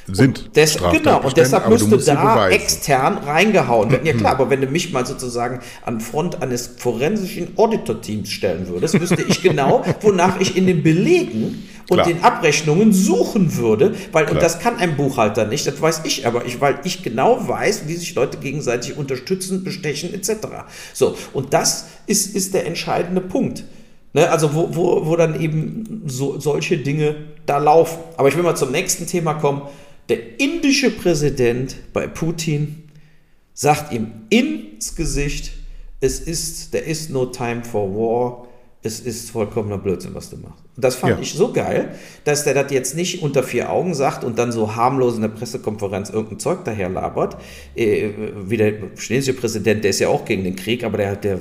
sind. Des, genau, und deshalb müsste da extern reingehauen werden. Ja klar, aber wenn du mich mal sozusagen an Front eines forensischen Auditor-Teams stellen würdest, wüsste ich genau, wonach ich in den Belegen und klar. den Abrechnungen suchen würde, weil, klar. und das kann ein Buchhalter nicht, das weiß ich aber, ich, weil ich genau weiß, wie sich Leute gegenseitig unterstützen, bestechen etc. So, und das ist, ist der entscheidende Punkt. Ne, also wo, wo, wo dann eben so, solche Dinge da laufen. Aber ich will mal zum nächsten Thema kommen. Der indische Präsident bei Putin sagt ihm ins Gesicht, es ist, there is no time for war, es ist vollkommener Blödsinn, was du machst. das fand ja. ich so geil, dass der das jetzt nicht unter vier Augen sagt und dann so harmlos in der Pressekonferenz irgendein Zeug daher labert. Äh, wie der chinesische Präsident, der ist ja auch gegen den Krieg, aber der, der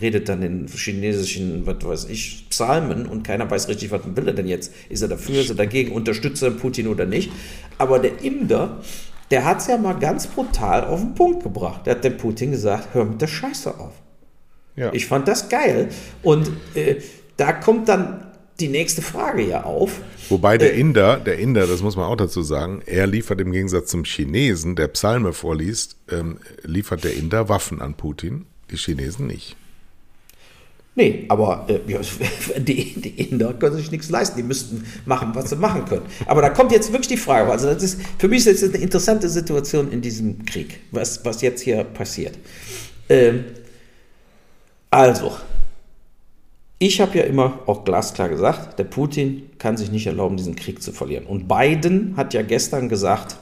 redet dann in chinesischen, was weiß ich, Psalmen und keiner weiß richtig, was will er denn jetzt? Ist er dafür, ist er dagegen, unterstützt er Putin oder nicht? Aber der Inder, der hat es ja mal ganz brutal auf den Punkt gebracht. Der hat dem Putin gesagt, hör mit der Scheiße auf. Ja. Ich fand das geil. Und äh, da kommt dann die nächste Frage ja auf. Wobei der äh, Inder, der Inder, das muss man auch dazu sagen, er liefert im Gegensatz zum Chinesen, der Psalme vorliest, ähm, liefert der Inder Waffen an Putin, die Chinesen nicht. Nee, aber äh, die, die, Inder können sich nichts leisten. Die müssten machen, was sie machen können. Aber da kommt jetzt wirklich die Frage. Also das ist, für mich ist das eine interessante Situation in diesem Krieg, was, was jetzt hier passiert. Ähm, also, ich habe ja immer auch glasklar gesagt, der Putin kann sich nicht erlauben, diesen Krieg zu verlieren. Und Biden hat ja gestern gesagt,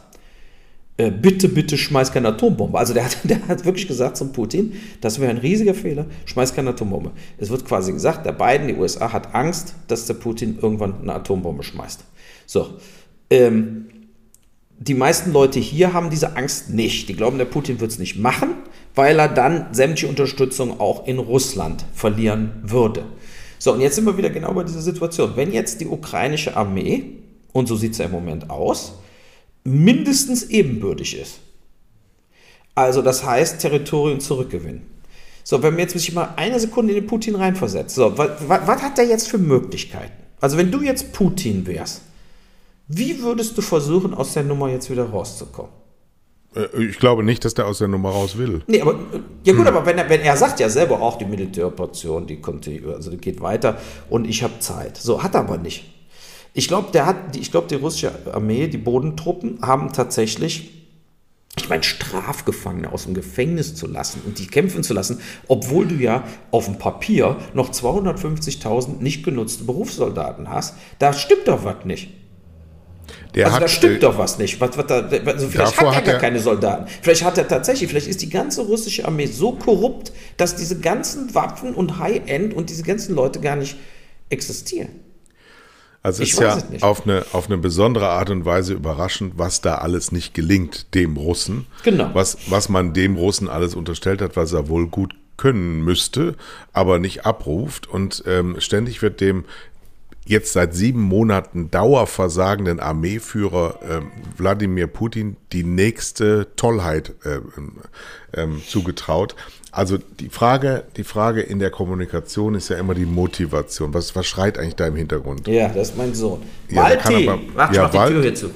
äh, bitte, bitte schmeiß keine Atombombe. Also der hat, der hat wirklich gesagt zum Putin, das wäre ein riesiger Fehler, schmeiß keine Atombombe. Es wird quasi gesagt, der Biden, die USA, hat Angst, dass der Putin irgendwann eine Atombombe schmeißt. So, ähm, die meisten Leute hier haben diese Angst nicht. Die glauben, der Putin wird es nicht machen, weil er dann sämtliche Unterstützung auch in Russland verlieren würde. So, und jetzt sind wir wieder genau bei dieser Situation. Wenn jetzt die ukrainische Armee, und so sieht es ja im Moment aus, mindestens ebenbürtig ist. Also das heißt, Territorien zurückgewinnen. So, wenn wir jetzt sich mal eine Sekunde in den Putin reinversetzen, so, was hat der jetzt für Möglichkeiten? Also wenn du jetzt Putin wärst, wie würdest du versuchen, aus der Nummer jetzt wieder rauszukommen? Äh, ich glaube nicht, dass der aus der Nummer raus will. Nee, aber ja gut, hm. aber wenn er, wenn er sagt ja selber auch, die Militäroperation, die kommt, also die geht weiter und ich habe Zeit. So, hat er aber nicht. Ich glaube, der hat, ich glaube, die russische Armee, die Bodentruppen haben tatsächlich ich meine, Strafgefangene aus dem Gefängnis zu lassen und die kämpfen zu lassen, obwohl du ja auf dem Papier noch 250.000 nicht genutzte Berufssoldaten hast, da stimmt doch was nicht. Der also hat, da stimmt äh, doch was nicht. Was, was da, also vielleicht hat er hat gar keine Soldaten. Vielleicht hat er tatsächlich, vielleicht ist die ganze russische Armee so korrupt, dass diese ganzen Waffen und High-End und diese ganzen Leute gar nicht existieren. Also es ist ja auf eine, auf eine besondere Art und Weise überraschend, was da alles nicht gelingt, dem Russen. Genau. Was, was man dem Russen alles unterstellt hat, was er wohl gut können müsste, aber nicht abruft. Und ähm, ständig wird dem jetzt seit sieben Monaten dauerversagenden Armeeführer äh, Wladimir Putin die nächste Tollheit äh, äh, zugetraut. Also die Frage, die Frage in der Kommunikation ist ja immer die Motivation. Was, was schreit eigentlich da im Hintergrund? Ja, das ist mein Sohn. Ja, Walti, aber, mach, ja, mach die Tür hier zu.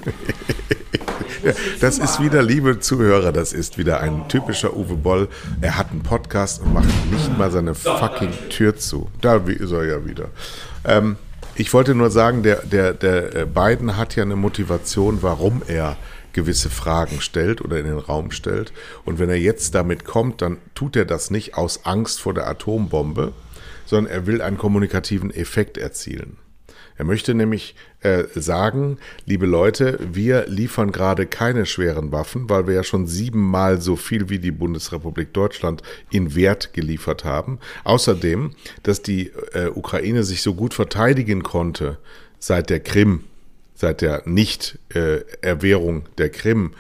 das ist wieder, liebe Zuhörer, das ist wieder ein typischer Uwe Boll. Er hat einen Podcast und macht nicht mal seine fucking Tür zu. Da ist er ja wieder. Ähm, ich wollte nur sagen, der, der, der äh, Biden hat ja eine Motivation, warum er gewisse Fragen stellt oder in den Raum stellt. Und wenn er jetzt damit kommt, dann tut er das nicht aus Angst vor der Atombombe, sondern er will einen kommunikativen Effekt erzielen. Er möchte nämlich äh, sagen, liebe Leute, wir liefern gerade keine schweren Waffen, weil wir ja schon siebenmal so viel wie die Bundesrepublik Deutschland in Wert geliefert haben. Außerdem, dass die äh, Ukraine sich so gut verteidigen konnte seit der Krim, seit der Nicht-Erwehrung der Krim,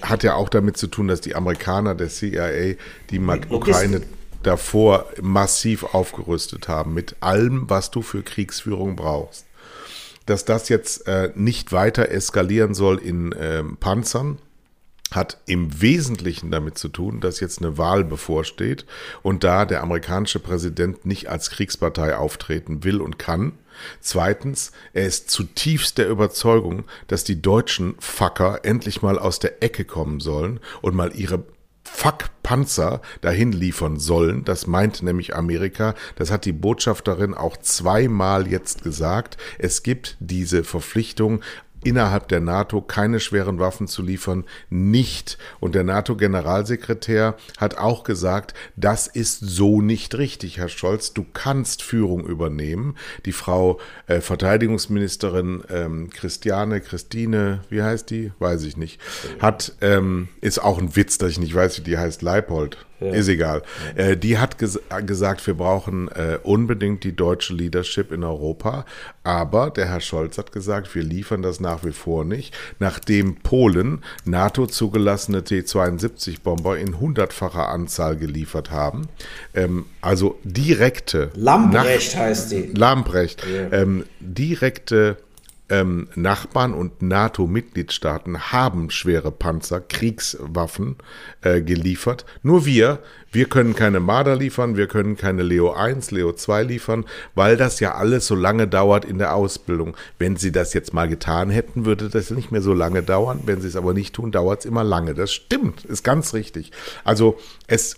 hat ja auch damit zu tun, dass die Amerikaner der CIA die Ukraine davor massiv aufgerüstet haben mit allem, was du für Kriegsführung brauchst. Dass das jetzt äh, nicht weiter eskalieren soll in äh, Panzern, hat im Wesentlichen damit zu tun, dass jetzt eine Wahl bevorsteht und da der amerikanische Präsident nicht als Kriegspartei auftreten will und kann. Zweitens, er ist zutiefst der Überzeugung, dass die deutschen Fucker endlich mal aus der Ecke kommen sollen und mal ihre Fuck-Panzer dahin liefern sollen. Das meint nämlich Amerika. Das hat die Botschafterin auch zweimal jetzt gesagt. Es gibt diese Verpflichtung innerhalb der NATO keine schweren Waffen zu liefern, nicht. Und der NATO-Generalsekretär hat auch gesagt, das ist so nicht richtig, Herr Scholz. Du kannst Führung übernehmen. Die Frau äh, Verteidigungsministerin ähm, Christiane, Christine, wie heißt die? Weiß ich nicht. Hat, ähm, ist auch ein Witz, dass ich nicht weiß, wie die heißt, Leipold. Ja. Ist egal. Ja. Äh, die hat ges gesagt, wir brauchen äh, unbedingt die deutsche Leadership in Europa. Aber der Herr Scholz hat gesagt, wir liefern das nach wie vor nicht, nachdem Polen NATO zugelassene T-72-Bomber in hundertfacher Anzahl geliefert haben. Ähm, also direkte. Lambrecht heißt die. Lambrecht. Ja. Ähm, direkte ähm, Nachbarn und NATO-Mitgliedstaaten haben schwere Panzer, Kriegswaffen äh, geliefert. Nur wir, wir können keine Marder liefern, wir können keine Leo 1, Leo 2 liefern, weil das ja alles so lange dauert in der Ausbildung. Wenn sie das jetzt mal getan hätten, würde das nicht mehr so lange dauern. Wenn sie es aber nicht tun, dauert es immer lange. Das stimmt, ist ganz richtig. Also es,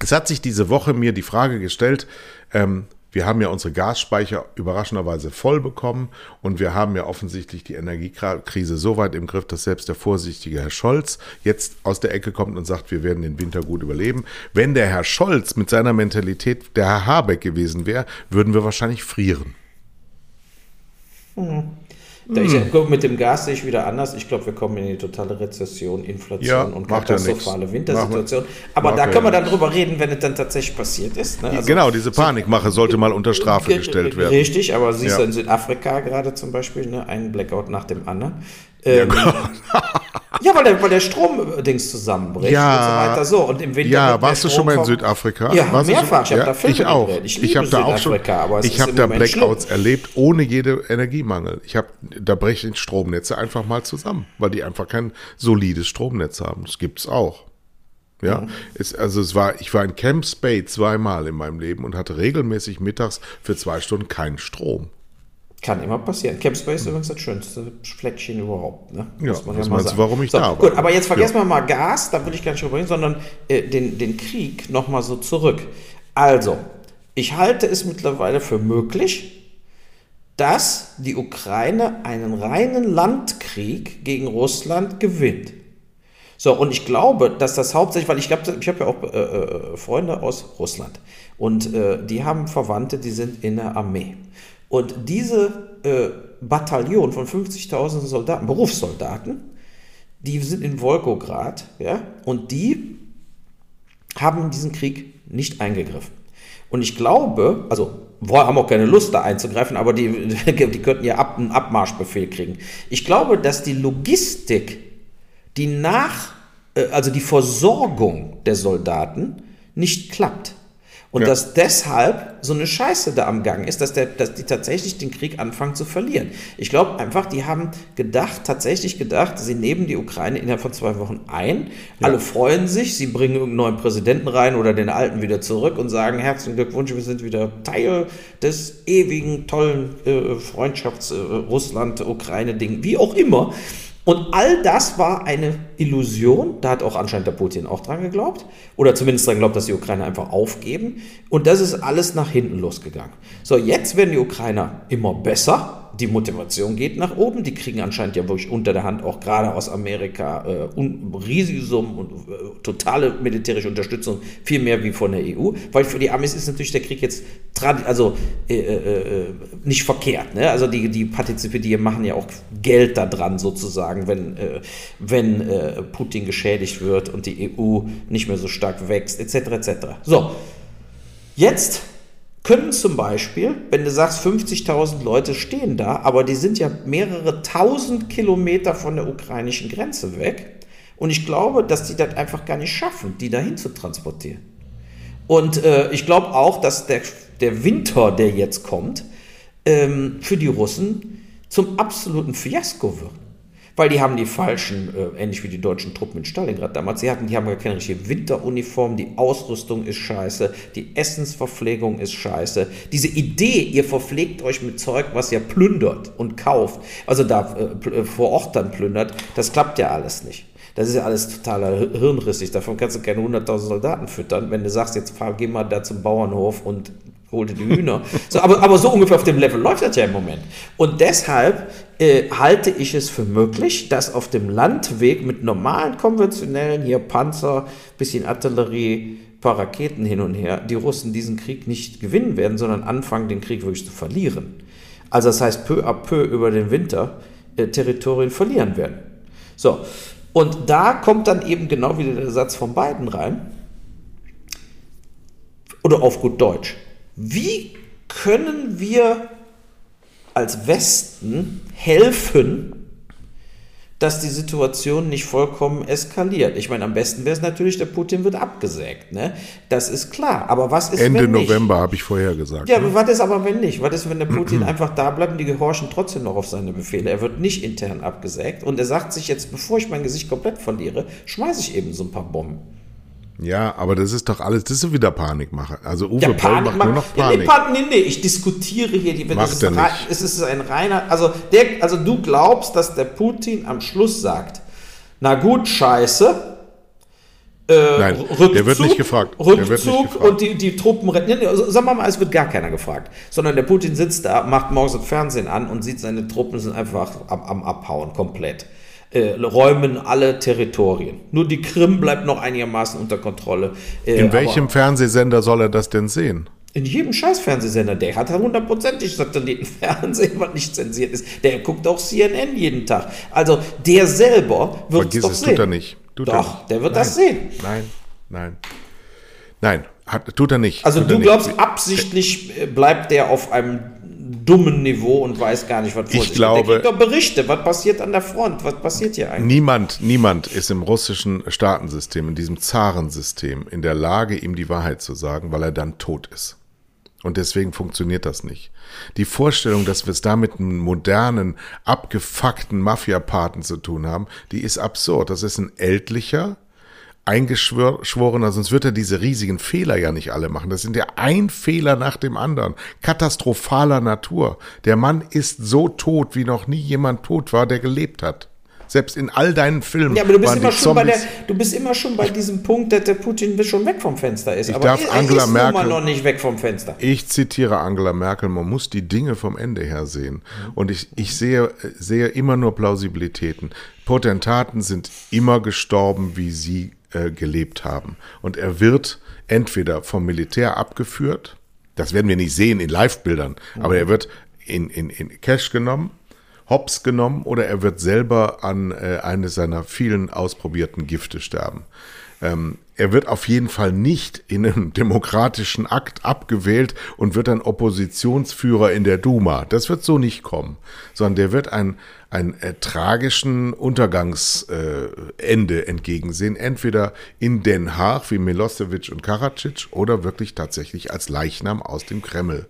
es hat sich diese Woche mir die Frage gestellt, ähm, wir haben ja unsere Gasspeicher überraschenderweise voll bekommen und wir haben ja offensichtlich die Energiekrise so weit im Griff, dass selbst der vorsichtige Herr Scholz jetzt aus der Ecke kommt und sagt, wir werden den Winter gut überleben. Wenn der Herr Scholz mit seiner Mentalität der Herr Habeck gewesen wäre, würden wir wahrscheinlich frieren. Hm. Ich, hm. mit dem Gas sehe ich wieder anders. Ich glaube, wir kommen in die totale Rezession, Inflation ja, und katastrophale ja Wintersituation. Aber da können wir dann drüber reden, wenn es dann tatsächlich passiert ist. Ne? Also, genau, diese Panikmache sollte mal unter Strafe gestellt werden. Richtig, aber siehst du in Südafrika gerade zum Beispiel, ne, einen Blackout nach dem anderen. Ähm, ja, Ja, weil der, weil der Stromdings zusammenbricht Ja. und so weiter. So, und im Winter Ja, warst du schon mal in. Südafrika? Ja, warst mehrfach. Ich Schon? hab da Filme ich auch. gedreht. Ich Ich, habe da auch schon. Ich habe da Blackouts schlimm. erlebt ohne jede Energiemangel. Ich habe, da brechen Stromnetze einfach mal zusammen, weil die einfach kein solides Stromnetz haben. Das gibt's auch. Ja, es, also es war, ich war in Camp Spade zweimal in meinem Leben und hatte regelmäßig mittags für zwei Stunden keinen Strom. Kann immer passieren. Camp Space ist übrigens das schönste Fleckchen überhaupt. Ne? Ja, Muss man was mal du, warum ich so, da war? Gut, aber jetzt vergessen Ja. wir mal Gas, da will ich gar nicht drüber reden, sondern äh, den, den Krieg nochmal so zurück. Also, ich halte es mittlerweile für möglich, dass die Ukraine einen reinen Landkrieg gegen Russland gewinnt. So, und ich glaube, dass das hauptsächlich, weil ich glaube, ich habe ja auch äh, äh, Freunde aus Russland und äh, die haben Verwandte, die sind in der Armee. Und diese äh, Bataillon von 50.000 Soldaten, Berufssoldaten, die sind in Wolgograd, ja, und die haben in diesen Krieg nicht eingegriffen. Und ich glaube, also haben auch keine Lust da einzugreifen, aber die, die könnten ja ab, einen Abmarschbefehl kriegen. Ich glaube, dass die Logistik, die nach, äh, also die Versorgung der Soldaten nicht klappt. Und Ja. dass deshalb so eine Scheiße da am Gang ist, dass, der, dass die tatsächlich den Krieg anfangen zu verlieren. Ich glaube einfach, die haben gedacht, tatsächlich gedacht, sie nehmen die Ukraine innerhalb von zwei Wochen ein. Alle freuen sich, sie bringen irgendeinen neuen Präsidenten rein oder den alten wieder zurück und sagen, herzlichen Glückwunsch, wir sind wieder Teil des ewigen, tollen äh, Freundschafts-Russland-Ukraine-Ding, wie auch immer. Und all das war eine Illusion. Da hat auch anscheinend der Putin auch dran geglaubt. Oder zumindest dran geglaubt, dass die Ukrainer einfach aufgeben. Und das ist alles nach hinten losgegangen. So, jetzt werden die Ukrainer immer besser. Die Motivation geht nach oben. Die kriegen anscheinend ja wirklich unter der Hand auch gerade aus Amerika äh, riesige Summen und äh, totale militärische Unterstützung. Viel mehr wie von der EU. Weil für die Amis ist natürlich der Krieg jetzt also äh, äh, äh, nicht verkehrt. Ne? Also die, die partizipieren, die machen ja auch Geld da dran sozusagen, wenn, äh, wenn Putin geschädigt wird und die EU nicht mehr so stark wächst, etc. etc. So, jetzt können zum Beispiel, wenn du sagst, 50.000 Leute stehen da, aber die sind ja mehrere tausend Kilometer von der ukrainischen Grenze weg. Und ich glaube, dass die das einfach gar nicht schaffen, die dahin zu transportieren. Und äh, ich glaube auch, dass der, der Winter, der jetzt kommt, ähm, für die Russen zum absoluten Fiasko wird. Weil die haben die falschen, äh, ähnlich wie die deutschen Truppen in Stalingrad damals, sie hatten, die haben gar keine richtige Winteruniform, die Ausrüstung ist scheiße, die Essensverpflegung ist scheiße. Diese Idee, ihr verpflegt euch mit Zeug, was ihr plündert und kauft, also da äh, äh, vor Ort dann plündert, das klappt ja alles nicht. Das ist ja alles totaler Hi- hirnrissig. Davon kannst du keine 100.000 Soldaten füttern, wenn du sagst, jetzt fahr, geh mal da zum Bauernhof und hol dir die Hühner. So, aber, aber so ungefähr auf dem Level läuft das ja im Moment. Und deshalb äh, halte ich es für möglich, dass auf dem Landweg mit normalen, konventionellen, hier Panzer, bisschen Artillerie, paar Raketen hin und her, die Russen diesen Krieg nicht gewinnen werden, sondern anfangen, den Krieg wirklich zu verlieren. Also das heißt, peu à peu über den Winter äh, Territorien verlieren werden. So, und da kommt dann eben genau wieder der Satz von beiden rein. Oder auf gut Deutsch. Wie können wir als Westen helfen, dass die Situation nicht vollkommen eskaliert? Ich meine, am besten wäre es natürlich, der Putin wird abgesägt. Ne? Das ist klar. Aber was ist, Ende wenn nicht? November habe ich vorher gesagt. Ja, ne? aber was ist aber, wenn nicht? Was ist, wenn der Putin einfach da bleibt und die gehorchen trotzdem noch auf seine Befehle? Er wird nicht intern abgesägt und er sagt sich jetzt, bevor ich mein Gesicht komplett verliere, schmeiße ich eben so ein paar Bomben. Ja, aber das ist doch alles, das ist wieder Panikmache. Also Uwe Ja, Panik, macht nur noch ja, nee, Panik. Pan- nee, nee, ich diskutiere hier die Macht es ist er nicht. Es ist ein reiner, also, der, also du glaubst, dass der Putin am Schluss sagt, na gut, scheiße, äh, Nein, Rückzug, der wird nicht gefragt. Rückzug nicht gefragt. und die, die Truppen retten. Nee, also sagen wir mal, es wird gar keiner gefragt. Sondern der Putin sitzt da, macht morgens das Fernsehen an und sieht, seine Truppen sind einfach am, am Abhauen, komplett. Äh, räumen alle Territorien. Nur die Krim bleibt noch einigermaßen unter Kontrolle. Äh, In welchem Fernsehsender soll er das denn sehen? in jedem scheiß Fernsehsender, der hat hundertprozentig satelliten Fernsehen, was nicht zensiert ist. Der guckt auch CNN jeden Tag. Also der selber wird Vergiss doch es, sehen. tut er nicht. Tut er doch, nicht. der wird Nein. das sehen. Nein, nein. Nein, hat, tut er nicht. Also tut du er glaubst, nicht. absichtlich äh, bleibt der auf einem dummen Niveau und weiß gar nicht, was vor Ich glaube, der kriegt doch Berichte, was passiert an der Front, was passiert hier eigentlich? Niemand, niemand ist im russischen Staatensystem, in diesem Zarensystem, in der Lage, ihm die Wahrheit zu sagen, weil er dann tot ist. Und deswegen funktioniert das nicht. Die Vorstellung, dass wir es da mit einem modernen, abgefuckten Mafiapaten zu tun haben, die ist absurd. Das ist ein ältlicher, eingeschworener, sonst wird er diese riesigen Fehler ja nicht alle machen. Das sind ja ein Fehler nach dem anderen. Katastrophaler Natur. Der Mann ist so tot, wie noch nie jemand tot war, der gelebt hat. Selbst in all deinen Filmen. Ja, aber du bist, immer schon, bei der, du bist immer schon bei diesem Punkt, dass der Putin schon weg vom Fenster ist. Ich aber darf er, Angela ist Merkel noch nicht weg vom Fenster. Ich zitiere Angela Merkel, man muss die Dinge vom Ende her sehen. Und ich, ich sehe, sehe immer nur Plausibilitäten. Potentaten sind immer gestorben, wie sie äh, gelebt haben. Und er wird entweder vom Militär abgeführt, das werden wir nicht sehen in Live-Bildern, mhm. aber er wird in, in, in Cash genommen hops genommen oder er wird selber an äh, eines seiner vielen ausprobierten Gifte sterben. Ähm, er wird auf jeden Fall nicht in einem demokratischen Akt abgewählt und wird ein Oppositionsführer in der Duma. Das wird so nicht kommen, sondern der wird ein, ein äh, tragischen Untergangsende äh, entgegensehen, entweder in Den Haag wie Milosevic und Karadzic oder wirklich tatsächlich als Leichnam aus dem Kreml.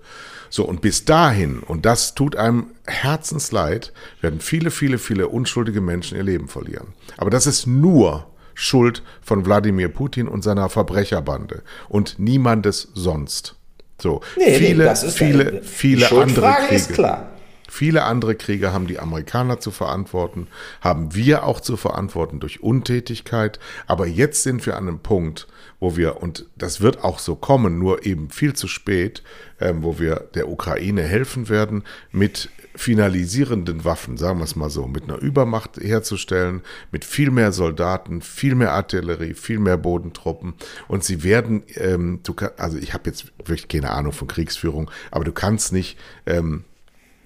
So, und bis dahin, und das tut einem Herzensleid, werden viele, viele, viele unschuldige Menschen ihr Leben verlieren. Aber das ist nur Schuld von Wladimir Putin und seiner Verbrecherbande und niemandes sonst. So, nee, viele, nee, viele, viele andere Kriege. Viele andere Kriege haben die Amerikaner zu verantworten, haben wir auch zu verantworten durch Untätigkeit. Aber jetzt sind wir an einem Punkt, wo wir, und das wird auch so kommen, nur eben viel zu spät, ähm, wo wir der Ukraine helfen werden, mit finalisierenden Waffen, sagen wir es mal so, mit einer Übermacht herzustellen, mit viel mehr Soldaten, viel mehr Artillerie, viel mehr Bodentruppen. Und sie werden, ähm, du also ich habe jetzt wirklich keine Ahnung von Kriegsführung, aber du kannst nicht ähm,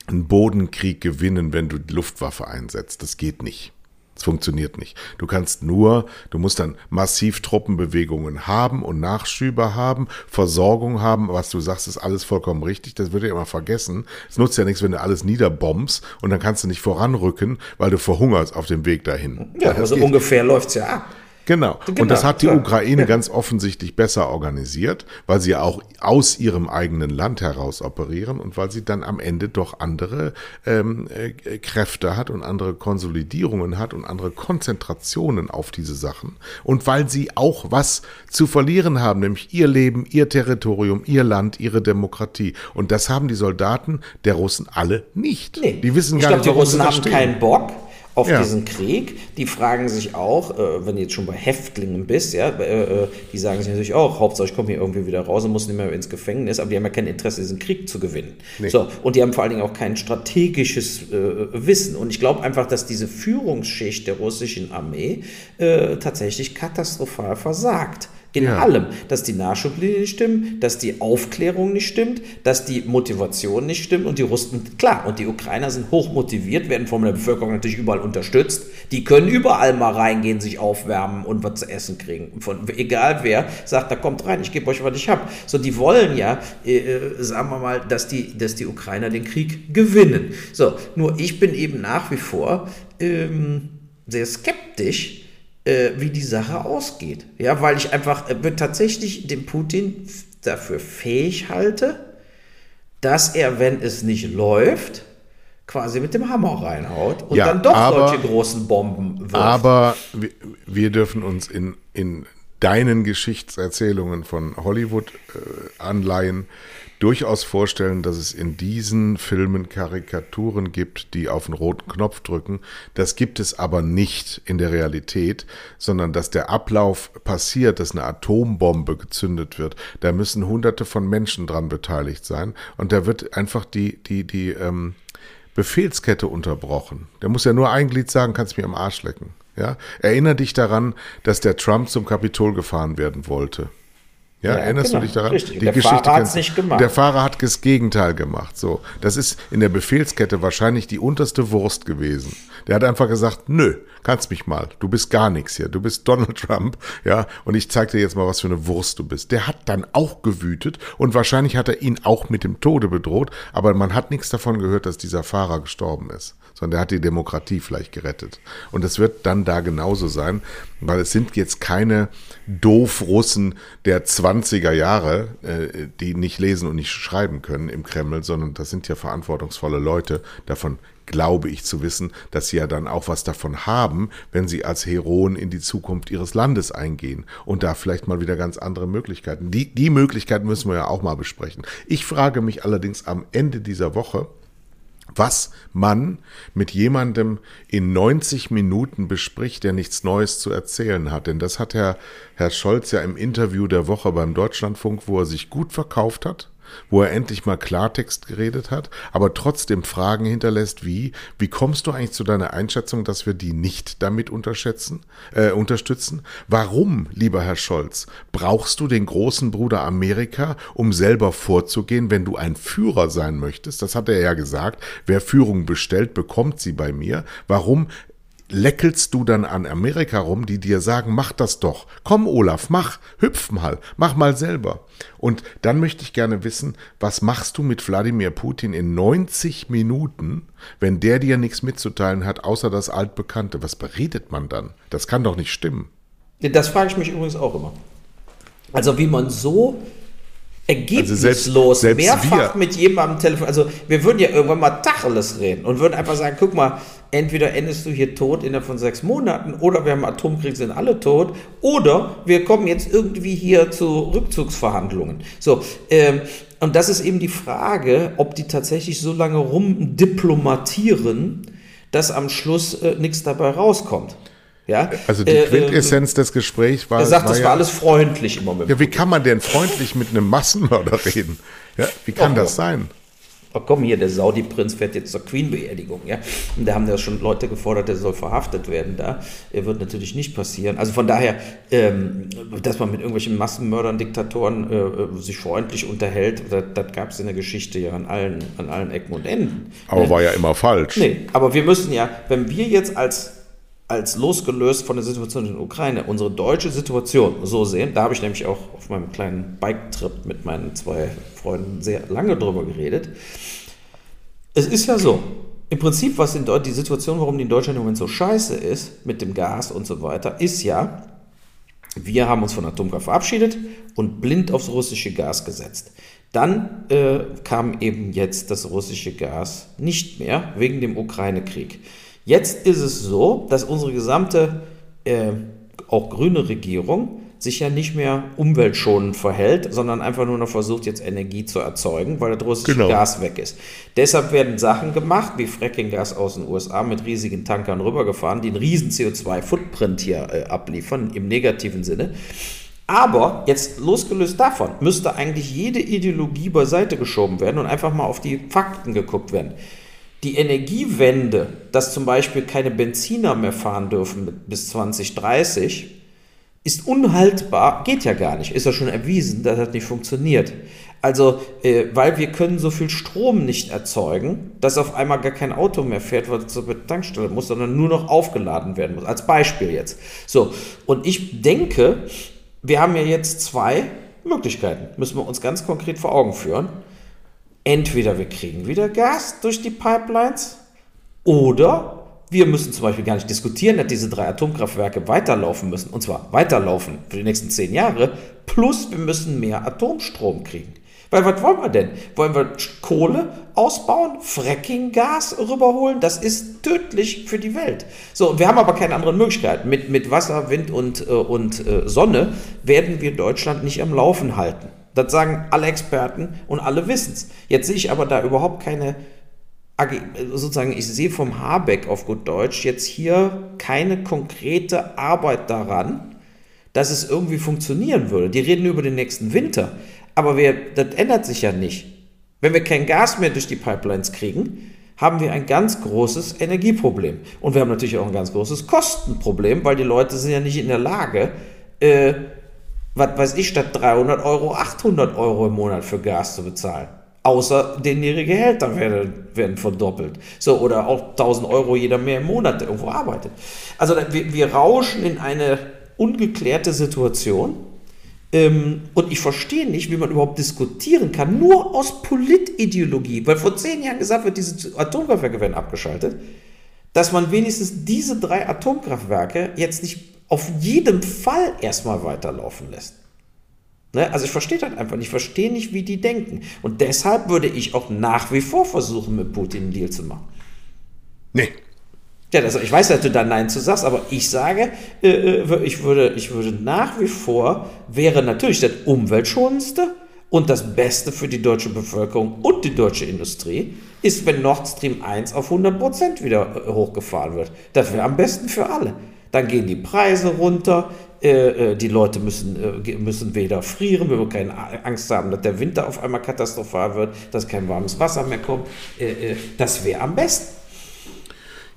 einen Bodenkrieg gewinnen, wenn du die Luftwaffe einsetzt. Das geht nicht. Es funktioniert nicht. Du kannst nur, du musst dann massiv Truppenbewegungen haben und Nachschübe haben, Versorgung haben. Was du sagst, ist alles vollkommen richtig. Das wird ja immer vergessen. Es nutzt ja nichts, wenn du alles niederbombst und dann kannst du nicht voranrücken, weil du verhungerst auf dem Weg dahin. Ja, also ungefähr läuft's ja ab. Genau. genau. Und das hat die Ukraine ja. ganz offensichtlich besser organisiert, weil sie auch aus ihrem eigenen Land heraus operieren und weil sie dann am Ende doch andere ähm, äh, Kräfte hat und andere Konsolidierungen hat und andere Konzentrationen auf diese Sachen. Und weil sie auch was zu verlieren haben, nämlich ihr Leben, ihr Territorium, ihr Land, ihre Demokratie. Und das haben die Soldaten der Russen alle nicht. Nee. Die wissen gar ich glaub, nicht, die Russen haben stehen. keinen Bock auf ja. diesen Krieg. Die fragen sich auch, äh, wenn du jetzt schon bei Häftlingen bist, ja, äh, äh, die sagen sich natürlich auch, Hauptsache ich komme hier irgendwie wieder raus und muss nicht mehr ins Gefängnis, aber die haben ja kein Interesse, diesen Krieg zu gewinnen. Nee. So, und die haben vor allen Dingen auch kein strategisches äh, Wissen. Und ich glaube einfach, dass diese Führungsschicht der russischen Armee äh, tatsächlich katastrophal versagt. In ja. allem. Dass die Nachschublinie nicht stimmt, dass die Aufklärung nicht stimmt, dass die Motivation nicht stimmt und die Russen, klar, und die Ukrainer sind hoch motiviert, werden von der Bevölkerung natürlich überall unterstützt. Die können überall mal reingehen, sich aufwärmen und was zu essen kriegen. Von, egal wer sagt, da kommt rein, ich gebe euch, was ich habe. So, die wollen ja, äh, äh, sagen wir mal, dass die, dass die Ukrainer den Krieg gewinnen. So, nur ich bin eben nach wie vor ähm, sehr skeptisch, äh, wie die Sache ausgeht. Ja, weil ich einfach äh, tatsächlich den Putin dafür fähig halte, dass er, wenn es nicht läuft, quasi mit dem Hammer reinhaut und ja, dann doch aber, solche großen Bomben wirft. Aber wir, wir dürfen uns in, in deinen Geschichtserzählungen von Hollywood äh, anleihen, durchaus vorstellen, dass es in diesen Filmen Karikaturen gibt, die auf den roten Knopf drücken. Das gibt es aber nicht in der Realität, sondern dass der Ablauf passiert, dass eine Atombombe gezündet wird. Da müssen hunderte von Menschen dran beteiligt sein und da wird einfach die, die, die ähm, Befehlskette unterbrochen. Der muss ja nur ein Glied sagen, kannst mir am Arsch lecken. Ja? Erinner dich daran, dass der Trump zum Kapitol gefahren werden wollte. Ja, ja erinnerst genau, du dich daran? Richtig. Die der Geschichte Fahrer hat es nicht gemacht. Der Fahrer hat das Gegenteil gemacht. So, das ist in der Befehlskette wahrscheinlich die unterste Wurst gewesen. Der hat einfach gesagt, nö, kannst mich mal. Du bist gar nichts hier. Du bist Donald Trump, ja, und ich zeig dir jetzt mal, was für eine Wurst du bist. Der hat dann auch gewütet und wahrscheinlich hat er ihn auch mit dem Tode bedroht, aber man hat nichts davon gehört, dass dieser Fahrer gestorben ist sondern der hat die Demokratie vielleicht gerettet. Und das wird dann da genauso sein, weil es sind jetzt keine Doof-Russen der 20er Jahre, äh, die nicht lesen und nicht schreiben können im Kreml, sondern das sind ja verantwortungsvolle Leute. Davon glaube ich zu wissen, dass sie ja dann auch was davon haben, wenn sie als Heroen in die Zukunft ihres Landes eingehen und da vielleicht mal wieder ganz andere Möglichkeiten. Die, die Möglichkeit müssen wir ja auch mal besprechen. Ich frage mich allerdings am Ende dieser Woche, was man mit jemandem in 90 Minuten bespricht, der nichts Neues zu erzählen hat. Denn das hat Herr, Herr Scholz ja im Interview der Woche beim Deutschlandfunk, wo er sich gut verkauft hat, wo er endlich mal Klartext geredet hat, aber trotzdem Fragen hinterlässt wie, wie kommst du eigentlich zu deiner Einschätzung, dass wir die nicht damit unterschätzen, äh, unterstützen? Warum, lieber Herr Scholz, brauchst du den großen Bruder Amerika, um selber vorzugehen, wenn du ein Führer sein möchtest? Das hat er ja gesagt. Wer Führung bestellt, bekommt sie bei mir. Warum leckelst du dann an Amerika rum, die dir sagen, mach das doch. Komm, Olaf, mach, hüpf mal, mach mal selber. Und dann möchte ich gerne wissen, was machst du mit Wladimir Putin in 90 Minuten, wenn der dir nichts mitzuteilen hat, außer das Altbekannte? Was beredet man dann? Das kann doch nicht stimmen. Das frage ich mich übrigens auch immer. Also wie man so ergebnislos also selbst, selbst mehrfach wir. mit jemandem telefonieren. Also wir würden ja irgendwann mal Tacheles reden und würden einfach sagen, guck mal, entweder endest du hier tot innerhalb von sechs Monaten oder wir haben Atomkrieg, sind alle tot oder wir kommen jetzt irgendwie hier zu Rückzugsverhandlungen. So, ähm, und das ist eben die Frage, ob die tatsächlich so lange rumdiplomatieren, dass am Schluss äh, nichts dabei rauskommt. Ja? Also die äh, Quintessenz äh, des Gesprächs war. Er sagt, war das ja, war alles freundlich im Moment. Ja, wie kann man denn freundlich mit einem Massenmörder reden? Ja, wie kann oh, das sein? Oh, komm hier, der Saudi-Prinz fährt jetzt zur Queen-Beerdigung, ja. Und da haben ja schon Leute gefordert, der soll verhaftet werden da. Er wird natürlich nicht passieren. Also von daher, ähm, dass man mit irgendwelchen Massenmördern, Diktatoren äh, äh sich freundlich unterhält, das, das gab es in der Geschichte ja an allen, an allen Ecken und Enden. Aber ne? war ja immer falsch. Nee, aber wir müssen ja, wenn wir jetzt als als losgelöst von der Situation in der Ukraine unsere deutsche Situation so sehen. Da habe ich nämlich auch auf meinem kleinen Bike-Trip mit meinen zwei Freunden sehr lange drüber geredet. Es ist ja so, im Prinzip, was in die Situation, warum die in Deutschland im Moment so scheiße ist, mit dem Gas und so weiter, ist ja, wir haben uns von Atomkraft verabschiedet und blind aufs russische Gas gesetzt. Dann äh, kam eben jetzt das russische Gas nicht mehr wegen dem Ukraine-Krieg. Jetzt ist es so, dass unsere gesamte, äh, auch grüne Regierung, sich ja nicht mehr umweltschonend verhält, sondern einfach nur noch versucht, jetzt Energie zu erzeugen, weil das russische genau. Gas weg ist. Deshalb werden Sachen gemacht, wie Frackinggas aus den USA mit riesigen Tankern rübergefahren, die einen riesen CO2-Footprint hier äh, abliefern, im negativen Sinne. Aber jetzt losgelöst davon müsste eigentlich jede Ideologie beiseite geschoben werden und einfach mal auf die Fakten geguckt werden die Energiewende, dass zum Beispiel keine Benziner mehr fahren dürfen bis 2030, ist unhaltbar, geht ja gar nicht, ist ja schon erwiesen, das hat nicht funktioniert. Also, äh, weil wir können so viel Strom nicht erzeugen, dass auf einmal gar kein Auto mehr fährt, weil es zur Tankstelle muss, sondern nur noch aufgeladen werden muss. Als Beispiel jetzt. So, und ich denke, wir haben ja jetzt zwei Möglichkeiten, müssen wir uns ganz konkret vor Augen führen. Entweder wir kriegen wieder Gas durch die Pipelines oder wir müssen zum Beispiel gar nicht diskutieren, dass diese drei Atomkraftwerke weiterlaufen müssen. Und zwar weiterlaufen für die nächsten zehn Jahre. Plus wir müssen mehr Atomstrom kriegen. Weil was wollen wir denn? Wollen wir Kohle ausbauen, Fracking-Gas rüberholen? Das ist tödlich für die Welt. So, wir haben aber keine anderen Möglichkeiten. Mit, mit Wasser, Wind und, äh, und äh, Sonne werden wir Deutschland nicht am Laufen halten. Das sagen alle Experten und alle wissen es. Jetzt sehe ich aber da überhaupt keine, sozusagen, ich sehe vom Habeck auf gut Deutsch jetzt hier keine konkrete Arbeit daran, dass es irgendwie funktionieren würde. Die reden über den nächsten Winter, aber wir, das ändert sich ja nicht. Wenn wir kein Gas mehr durch die Pipelines kriegen, haben wir ein ganz großes Energieproblem. Und wir haben natürlich auch ein ganz großes Kostenproblem, weil die Leute sind ja nicht in der Lage, äh, was weiß ich, statt 300 Euro 800 Euro im Monat für Gas zu bezahlen. Außer den ihre Gehälter werden, werden verdoppelt. So, oder auch 1000 Euro jeder mehr im Monat, der irgendwo arbeitet. Also wir, wir rauschen in eine ungeklärte Situation. Ähm, und ich verstehe nicht, wie man überhaupt diskutieren kann, nur aus Politideologie. Weil vor zehn Jahren gesagt wird, diese Atomkraftwerke werden abgeschaltet, dass man wenigstens diese drei Atomkraftwerke jetzt nicht auf jeden Fall erstmal weiterlaufen lässt. Ne? Also ich verstehe das einfach nicht, ich verstehe nicht, wie die denken. Und deshalb würde ich auch nach wie vor versuchen, mit Putin einen Deal zu machen. Nee. Ja, das, ich weiß, dass du da Nein zu sagst, aber ich sage, äh, äh, ich, würde, ich würde nach wie vor, wäre natürlich das umweltschonendste und das Beste für die deutsche Bevölkerung und die deutsche Industrie, ist, wenn Nord Stream 1 auf 100% wieder äh, hochgefahren wird. Das wäre am besten für alle dann gehen die Preise runter, äh, äh, die Leute müssen, äh, müssen weder frieren, wir müssen keine Angst haben, dass der Winter auf einmal katastrophal wird, dass kein warmes Wasser mehr kommt. das wäre am besten.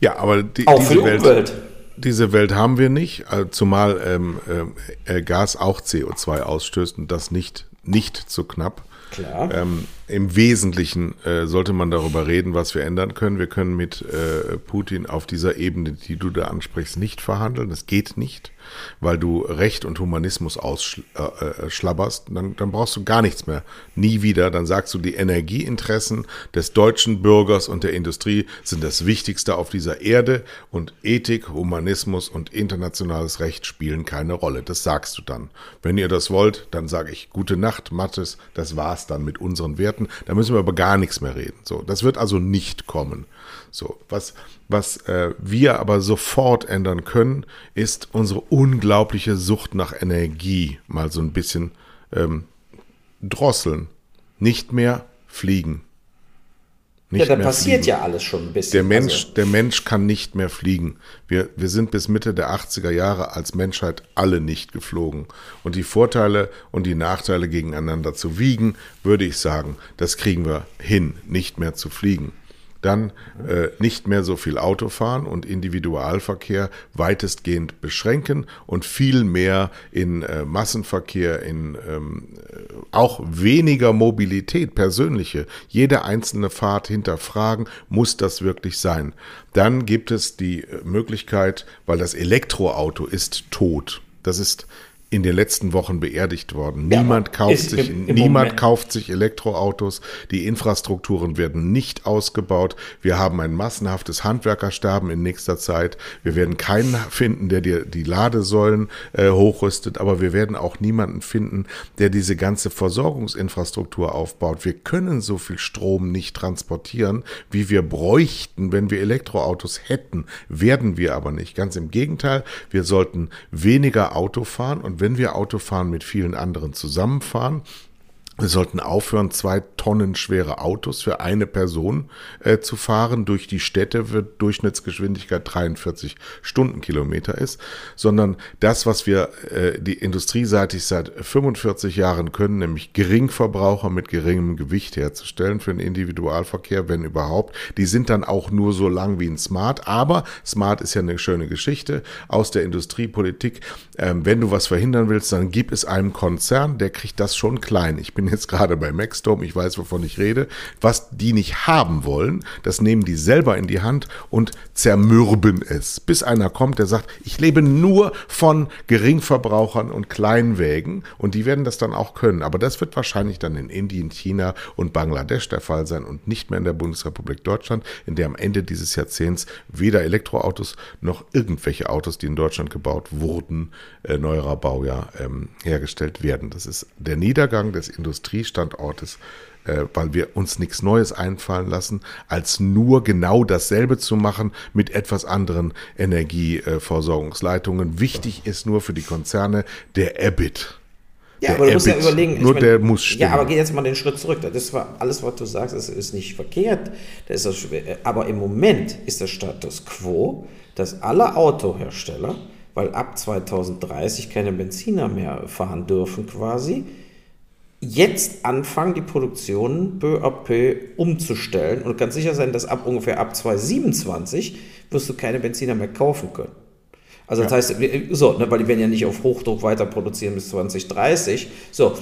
Ja, aber die, auch diese Welt, Umwelt. Diese Welt haben wir nicht, zumal ähm, äh, Gas auch CO2 ausstößt und das nicht, nicht zu knapp. Klar. Ähm, Im Wesentlichen äh, sollte man darüber reden, was wir ändern können. Wir können mit äh, Putin auf dieser Ebene, die du da ansprichst, nicht verhandeln. Das geht nicht weil du Recht und Humanismus ausschlabberst, äh, äh dann, dann brauchst du gar nichts mehr. Nie wieder. Dann sagst du, die Energieinteressen des deutschen Bürgers und der Industrie sind das Wichtigste auf dieser Erde und Ethik, Humanismus und internationales Recht spielen keine Rolle. Das sagst du dann. Wenn ihr das wollt, dann sage ich gute Nacht, Mattes, das war's dann mit unseren Werten. Da müssen wir aber gar nichts mehr reden. So, das wird also nicht kommen. So, was, was äh, wir aber sofort ändern können, ist unsere unglaubliche Sucht nach Energie mal so ein bisschen ähm, drosseln. Nicht mehr fliegen. Nicht ja, da passiert fliegen. ja alles schon ein bisschen. Der Mensch, also. der Mensch kann nicht mehr fliegen. Wir, wir sind bis Mitte der 80er Jahre als Menschheit alle nicht geflogen. Und die Vorteile und die Nachteile gegeneinander zu wiegen, würde ich sagen, das kriegen wir hin, nicht mehr zu fliegen dann äh, nicht mehr so viel Auto fahren und Individualverkehr weitestgehend beschränken und viel mehr in äh, Massenverkehr, in ähm, auch weniger Mobilität, persönliche, jede einzelne Fahrt hinterfragen, muss das wirklich sein. Dann gibt es die Möglichkeit, weil das Elektroauto ist tot. Das ist in den letzten Wochen beerdigt worden. Ja, niemand kauft sich, im, im niemand Moment. kauft sich Elektroautos. Die Infrastrukturen werden nicht ausgebaut. Wir haben ein massenhaftes Handwerkersterben in nächster Zeit. Wir werden keinen finden, der dir die Ladesäulen äh, hochrüstet, aber wir werden auch niemanden finden, der diese ganze Versorgungsinfrastruktur aufbaut. Wir können so viel Strom nicht transportieren, wie wir bräuchten, wenn wir Elektroautos hätten. Werden wir aber nicht. Ganz im Gegenteil, wir sollten weniger Auto fahren und wenn wir Autofahren mit vielen anderen zusammenfahren, wir sollten aufhören, zwei Tonnen schwere Autos für eine Person äh, zu fahren. Durch die Städte wird Durchschnittsgeschwindigkeit 43 Stundenkilometer ist, sondern das, was wir äh, die industrieseitig seit 45 Jahren können, nämlich Geringverbraucher mit geringem Gewicht herzustellen für den Individualverkehr, wenn überhaupt. Die sind dann auch nur so lang wie ein Smart. Aber Smart ist ja eine schöne Geschichte aus der Industriepolitik. Ähm, wenn du was verhindern willst, dann gib es einem Konzern, der kriegt das schon klein. Ich bin jetzt gerade bei Maxstorm, ich weiß, wovon ich rede. Was die nicht haben wollen, das nehmen die selber in die Hand und zermürben es. Bis einer kommt, der sagt, ich lebe nur von Geringverbrauchern und Kleinwägen und die werden das dann auch können. Aber das wird wahrscheinlich dann in Indien, China und Bangladesch der Fall sein und nicht mehr in der Bundesrepublik Deutschland, in der am Ende dieses Jahrzehnts weder Elektroautos noch irgendwelche Autos, die in Deutschland gebaut wurden, äh, neuerer Baujahr ähm, hergestellt werden. Das ist der Niedergang des Industriestandortes, äh, weil wir uns nichts Neues einfallen lassen, als nur genau dasselbe zu machen mit etwas anderen Energieversorgungsleitungen. Wichtig ist nur für die Konzerne der EBIT. Ja, der aber du musst ja überlegen. Nur meine, der muss stimmen. Ja, aber geh jetzt mal den Schritt zurück. Das war alles, was du sagst, ist, ist nicht verkehrt. Das ist das, aber im Moment ist der Status quo, dass alle Autohersteller weil ab 2030 keine Benziner mehr fahren dürfen quasi, jetzt anfangen, die Produktion peu à peu umzustellen und ganz sicher sein, dass ab ungefähr ab 2027 wirst du keine Benziner mehr kaufen können. Also das heißt, so, ne, weil die werden ja nicht auf Hochdruck weiter produzieren bis 2030. So,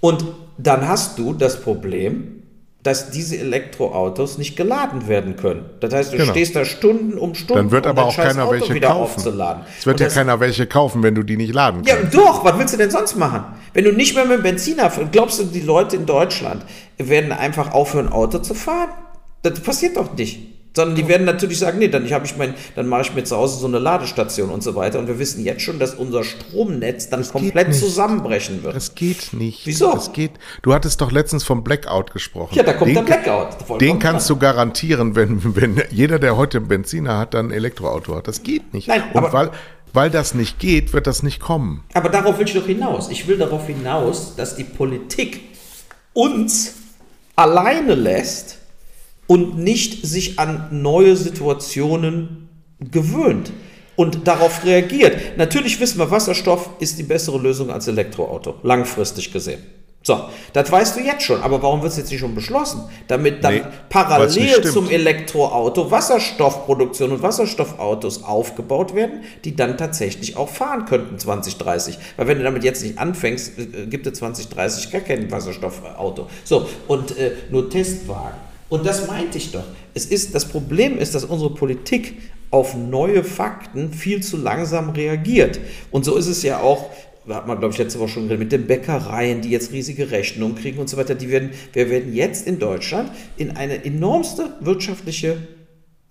und dann hast du das Problem, dass diese Elektroautos nicht geladen werden können. Das heißt, du genau. stehst da Stunden um Stunden. Dann wird aber auch keiner welche kaufen. Aufzuladen. Es wird und ja keiner welche kaufen, wenn du die nicht laden kannst. Ja, doch. Was willst du denn sonst machen? Wenn du nicht mehr mit dem Benziner, glaubst du, die Leute in Deutschland werden einfach aufhören, Auto zu fahren? Das passiert doch nicht. Sondern die werden natürlich sagen, nee, dann, ich mein, dann mache ich mir zu Hause so eine Ladestation und so weiter. Und wir wissen jetzt schon, dass unser Stromnetz dann das komplett zusammenbrechen wird. Das geht nicht. Wieso? Das geht. Du hattest doch letztens vom Blackout gesprochen. Ja, da kommt den, der Blackout. Den kannst dran. du garantieren, wenn, wenn jeder, der heute einen Benziner hat, dann ein Elektroauto hat. Das geht nicht. Nein, und aber, weil, weil das nicht geht, wird das nicht kommen. Aber darauf will ich doch hinaus. Ich will darauf hinaus, dass die Politik uns alleine lässt, und nicht sich an neue Situationen gewöhnt und darauf reagiert. Natürlich wissen wir, Wasserstoff ist die bessere Lösung als Elektroauto, langfristig gesehen. So, das weißt du jetzt schon, aber warum wird es jetzt nicht schon beschlossen? Damit dann nee, parallel zum Elektroauto Wasserstoffproduktion und Wasserstoffautos aufgebaut werden, die dann tatsächlich auch fahren könnten 2030. Weil wenn du damit jetzt nicht anfängst, äh, gibt es 2030 gar kein Wasserstoffauto. So, und äh, nur Testwagen. Und das meinte ich doch. Es ist, das Problem ist, dass unsere Politik auf neue Fakten viel zu langsam reagiert. Und so ist es ja auch, hat man, glaube ich, letzte Woche schon geredet, mit den Bäckereien, die jetzt riesige Rechnungen kriegen und so weiter. Die werden, wir werden jetzt in Deutschland in eine enormste wirtschaftliche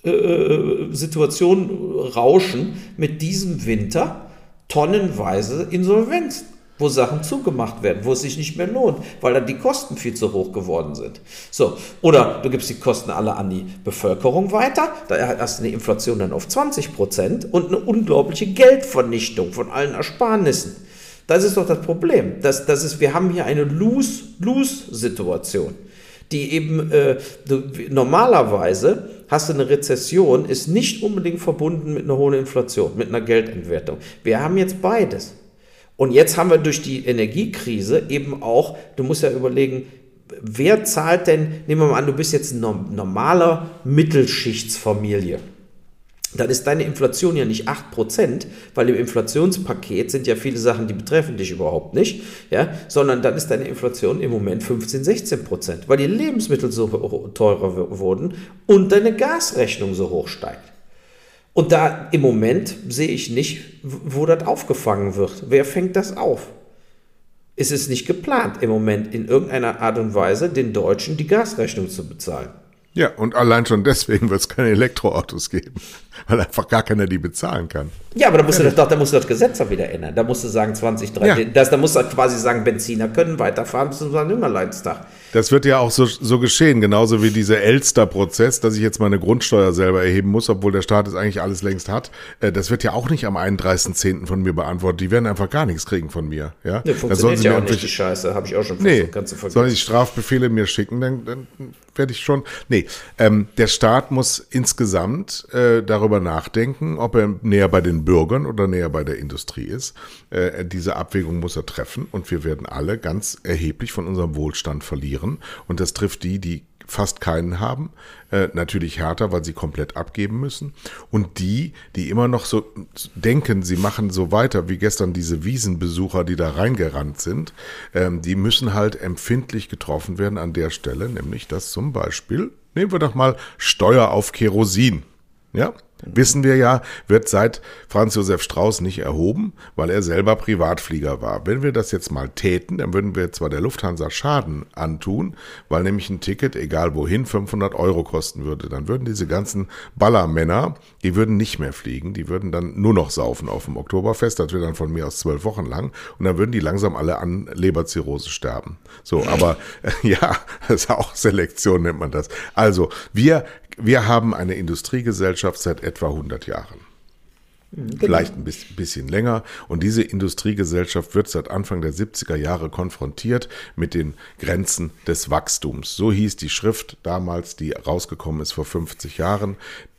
äh, äh Situation rauschen mit diesem Winter tonnenweise Insolvenzen wo Sachen zugemacht werden, wo es sich nicht mehr lohnt, weil dann die Kosten viel zu hoch geworden sind. So, oder du gibst die Kosten alle an die Bevölkerung weiter, da hast du eine Inflation dann auf 20 Prozent und eine unglaubliche Geldvernichtung von allen Ersparnissen. Das ist doch das Problem. Das, das ist, wir haben hier eine Lose-Lose-Situation, die eben äh, normalerweise hast du eine Rezession, ist nicht unbedingt verbunden mit einer hohen Inflation, mit einer Geldentwertung. Wir haben jetzt beides. Und jetzt haben wir durch die Energiekrise eben auch, du musst ja überlegen, wer zahlt denn, nehmen wir mal an, du bist jetzt eine normale Mittelschichtsfamilie. Dann ist deine Inflation ja nicht 8%, weil im Inflationspaket sind ja viele Sachen, die betreffen dich überhaupt nicht, ja, sondern dann ist deine Inflation im Moment 15, 16%, weil die Lebensmittel so teurer wurden und deine Gasrechnung so hoch steigt. Und da im Moment sehe ich nicht, wo das aufgefangen wird. Wer fängt das auf? Es ist nicht geplant im Moment in irgendeiner Art und Weise, den Deutschen die Gasrechnung zu bezahlen. Ja, und allein schon deswegen wird es keine Elektroautos geben, weil einfach gar keiner die bezahlen kann. Ja, aber da musst, du, doch, da musst du das Gesetz auch wieder ändern. Da musst du sagen, 2030, ja. das, da musst du quasi sagen, Benziner können weiterfahren bis zum Nimmerleinstag. Das wird ja auch so, so geschehen, genauso wie dieser Elster-Prozess, dass ich jetzt meine Grundsteuer selber erheben muss, obwohl der Staat es eigentlich alles längst hat. Äh, das wird ja auch nicht am 31.10. von mir beantwortet. Die werden einfach gar nichts kriegen von mir. Ja, nee, funktioniert ja auch nicht, die Scheiße, habe ich auch schon nee, Sollen die Strafbefehle mir schicken, dann, dann werde ich schon. Nee, ähm, der Staat muss insgesamt äh, darüber nachdenken, ob er näher bei den Bürgern oder näher bei der Industrie ist. Äh, diese Abwägung muss er treffen und wir werden alle ganz erheblich von unserem Wohlstand verlieren. Und das trifft die, die fast keinen haben, äh, natürlich härter, weil sie komplett abgeben müssen. Und die, die immer noch so denken, sie machen so weiter wie gestern diese Wiesenbesucher, die da reingerannt sind, ähm, die müssen halt empfindlich getroffen werden an der Stelle, nämlich dass zum Beispiel, nehmen wir doch mal Steuer auf Kerosin. Ja, wissen wir ja, wird seit Franz Josef Strauß nicht erhoben, weil er selber Privatflieger war. Wenn wir das jetzt mal täten, dann würden wir zwar der Lufthansa Schaden antun, weil nämlich ein Ticket, egal wohin, 500 Euro kosten würde. Dann würden diese ganzen Ballermänner, die würden nicht mehr fliegen, die würden dann nur noch saufen auf dem Oktoberfest, das wäre dann von mir aus zwölf Wochen lang, und dann würden die langsam alle an Leberzirrhose sterben. So, aber ja, das ist auch Selektion nennt man das. Also, wir wir haben eine Industriegesellschaft seit etwa 100 Jahren. Mhm, genau. Vielleicht ein bisschen länger. Und diese Industriegesellschaft wird seit Anfang der 70er Jahre konfrontiert mit den Grenzen des Wachstums. So hieß die Schrift damals, die rausgekommen ist vor 50 Jahren,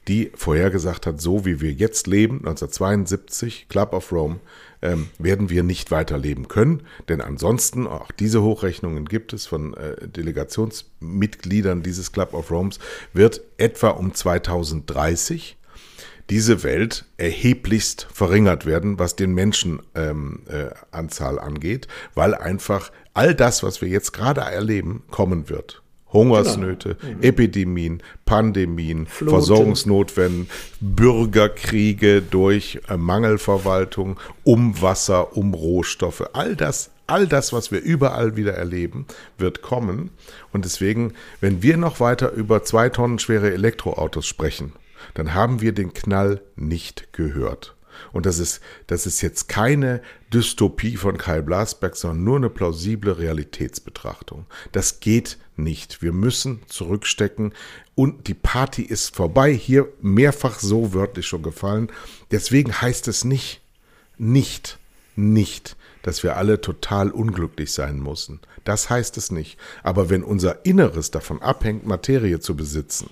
die vorhergesagt hat, so wie wir jetzt leben, 1972, Club of Rome, ähm, werden wir nicht weiterleben können. Denn ansonsten, auch diese Hochrechnungen gibt es von äh, Delegationsmitgliedern dieses Club of Romes, wird etwa um 2030 diese Welt erheblichst verringert werden, was den Menschenanzahl ähm, äh, angeht, weil einfach all das, was wir jetzt gerade erleben, kommen wird. Hungersnöte, genau. mhm. Epidemien, Pandemien, Floten. Versorgungsnotwenden, Bürgerkriege durch äh, Mangelverwaltung, um Wasser, um Rohstoffe. All das, all das, was wir überall wieder erleben, wird kommen. Und deswegen, wenn wir noch weiter über zwei Tonnen schwere Elektroautos sprechen, dann haben wir den Knall nicht gehört. Und das ist, das ist jetzt keine Dystopie von Kai Blasberg, sondern nur eine plausible Realitätsbetrachtung. Das geht nicht. Wir müssen zurückstecken und die Party ist vorbei. Hier mehrfach so wörtlich schon gefallen. Deswegen heißt es nicht, nicht, nicht, dass wir alle total unglücklich sein müssen. Das heißt es nicht. Aber wenn unser Inneres davon abhängt, Materie zu besitzen,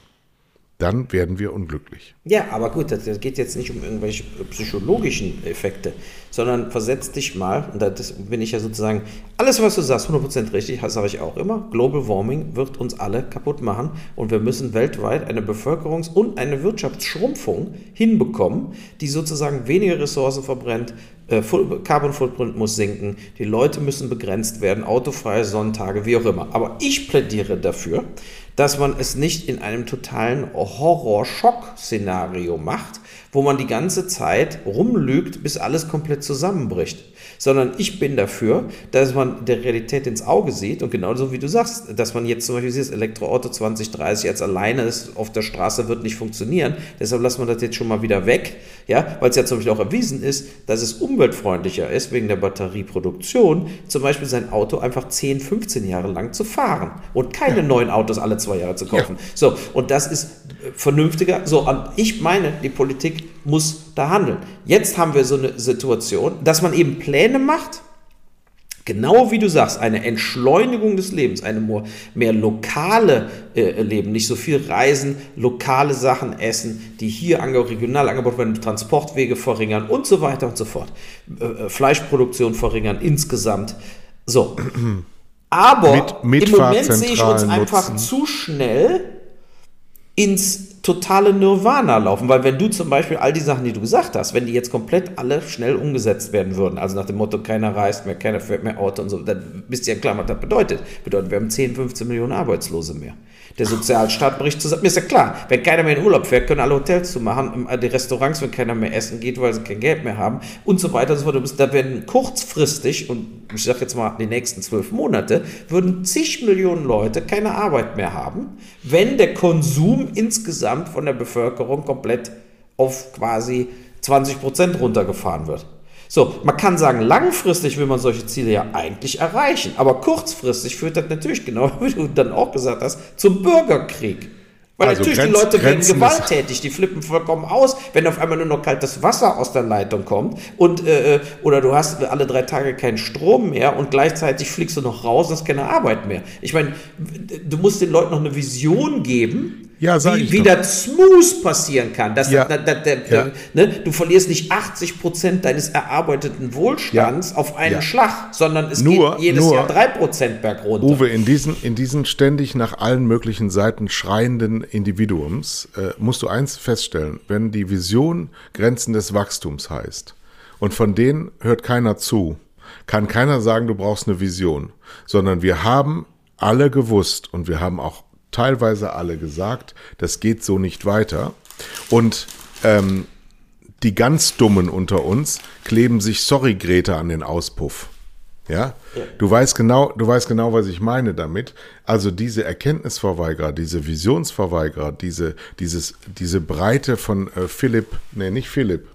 dann werden wir unglücklich. Ja, aber gut, das, geht jetzt nicht um irgendwelche psychologischen Effekte, sondern versetz dich mal, und das bin ich ja sozusagen, alles, was du sagst, 100% richtig, sage ich auch immer, Global Warming wird uns alle kaputt machen und wir müssen weltweit eine Bevölkerungs- und eine Wirtschaftsschrumpfung hinbekommen, die sozusagen weniger Ressourcen verbrennt, äh, Carbon Footprint muss sinken, die Leute müssen begrenzt werden, autofreie Sonntage, wie auch immer. Aber ich plädiere dafür, dass man es nicht in einem totalen Horror-Schock-Szenario macht, wo man die ganze Zeit rumlügt, bis alles komplett zusammenbricht sondern ich bin dafür, dass man der Realität ins Auge sieht und genauso wie du sagst, dass man jetzt zum Beispiel sieht, das Elektroauto 2030 als alleine ist auf der Straße wird nicht funktionieren, deshalb lassen wir das jetzt schon mal wieder weg, ja, weil es ja zum Beispiel auch erwiesen ist, dass es umweltfreundlicher ist, wegen der Batterieproduktion, zum Beispiel sein Auto einfach 10, 15 Jahre lang zu fahren und keine ja. neuen Autos alle zwei Jahre zu kaufen. Ja. So, und das ist vernünftiger. So, ich meine, die Politik muss da handeln. Jetzt haben wir so eine Situation, dass man eben Pläne macht, Genau wie du sagst, eine Entschleunigung des Lebens, eine mehr, mehr lokale äh, Leben, nicht so viel reisen, lokale Sachen essen, die hier regional angebaut werden, Transportwege verringern und so weiter und so fort. Äh, äh Fleischproduktion verringern insgesamt. So. Aber mit, im Moment sehe ich uns einfach nutzen. zu schnell ins totale Nirvana laufen. Weil wenn du zum Beispiel all die Sachen, die du gesagt hast, wenn die jetzt komplett alle schnell umgesetzt werden würden, also nach dem Motto, keiner reist mehr, keiner fährt mehr Auto und so, dann wisst ihr ja klar, was das bedeutet. Bedeutet, wir haben 10, 15 Millionen Arbeitslose mehr. Der Sozialstaat bricht zusammen. Mir ist ja klar, wenn keiner mehr in Urlaub fährt, können alle Hotels zu machen, die Restaurants, wenn keiner mehr essen geht, weil sie kein Geld mehr haben und so weiter und so fort. Da werden kurzfristig, und ich sage jetzt mal die nächsten zwölf Monate, würden zig Millionen Leute keine Arbeit mehr haben, wenn der Konsum insgesamt von der Bevölkerung komplett auf quasi 20 Prozent runtergefahren wird. So, man kann sagen, langfristig will man solche Ziele ja eigentlich erreichen, aber kurzfristig führt das natürlich, genau wie du dann auch gesagt hast, zum Bürgerkrieg. Weil also natürlich Grenz, die Leute werden gewalttätig, die flippen vollkommen aus, wenn auf einmal nur noch kaltes Wasser aus der Leitung kommt und äh, oder du hast alle drei Tage keinen Strom mehr und gleichzeitig fliegst du noch raus und hast keine Arbeit mehr. Ich meine, du musst den Leuten noch eine Vision geben, ja, wie, wie das smooth passieren kann. Dass ja. da, da, da, ja. ne, du verlierst nicht 80 Prozent deines erarbeiteten Wohlstands auf einen Schlag, sondern es nur, geht jedes nur, Jahr 3 Prozent bergunter. Uwe, in diesen, in diesen ständig nach allen möglichen Seiten schreienden Individuums äh, musst du eins feststellen, wenn die Vision Grenzen des Wachstums heißt und von denen hört keiner zu, kann keiner sagen, du brauchst eine Vision, sondern wir haben alle gewusst und wir haben auch teilweise alle gesagt, das geht so nicht weiter. Und ähm, die ganz Dummen unter uns kleben sich Sorry Greta an den Auspuff. Ja? ja? Du weißt genau, du weißt genau, was ich meine damit. Also diese Erkenntnisverweigerer, diese Visionsverweigerer, diese, dieses, diese Breite von äh, Philipp, nee, nicht Philipp,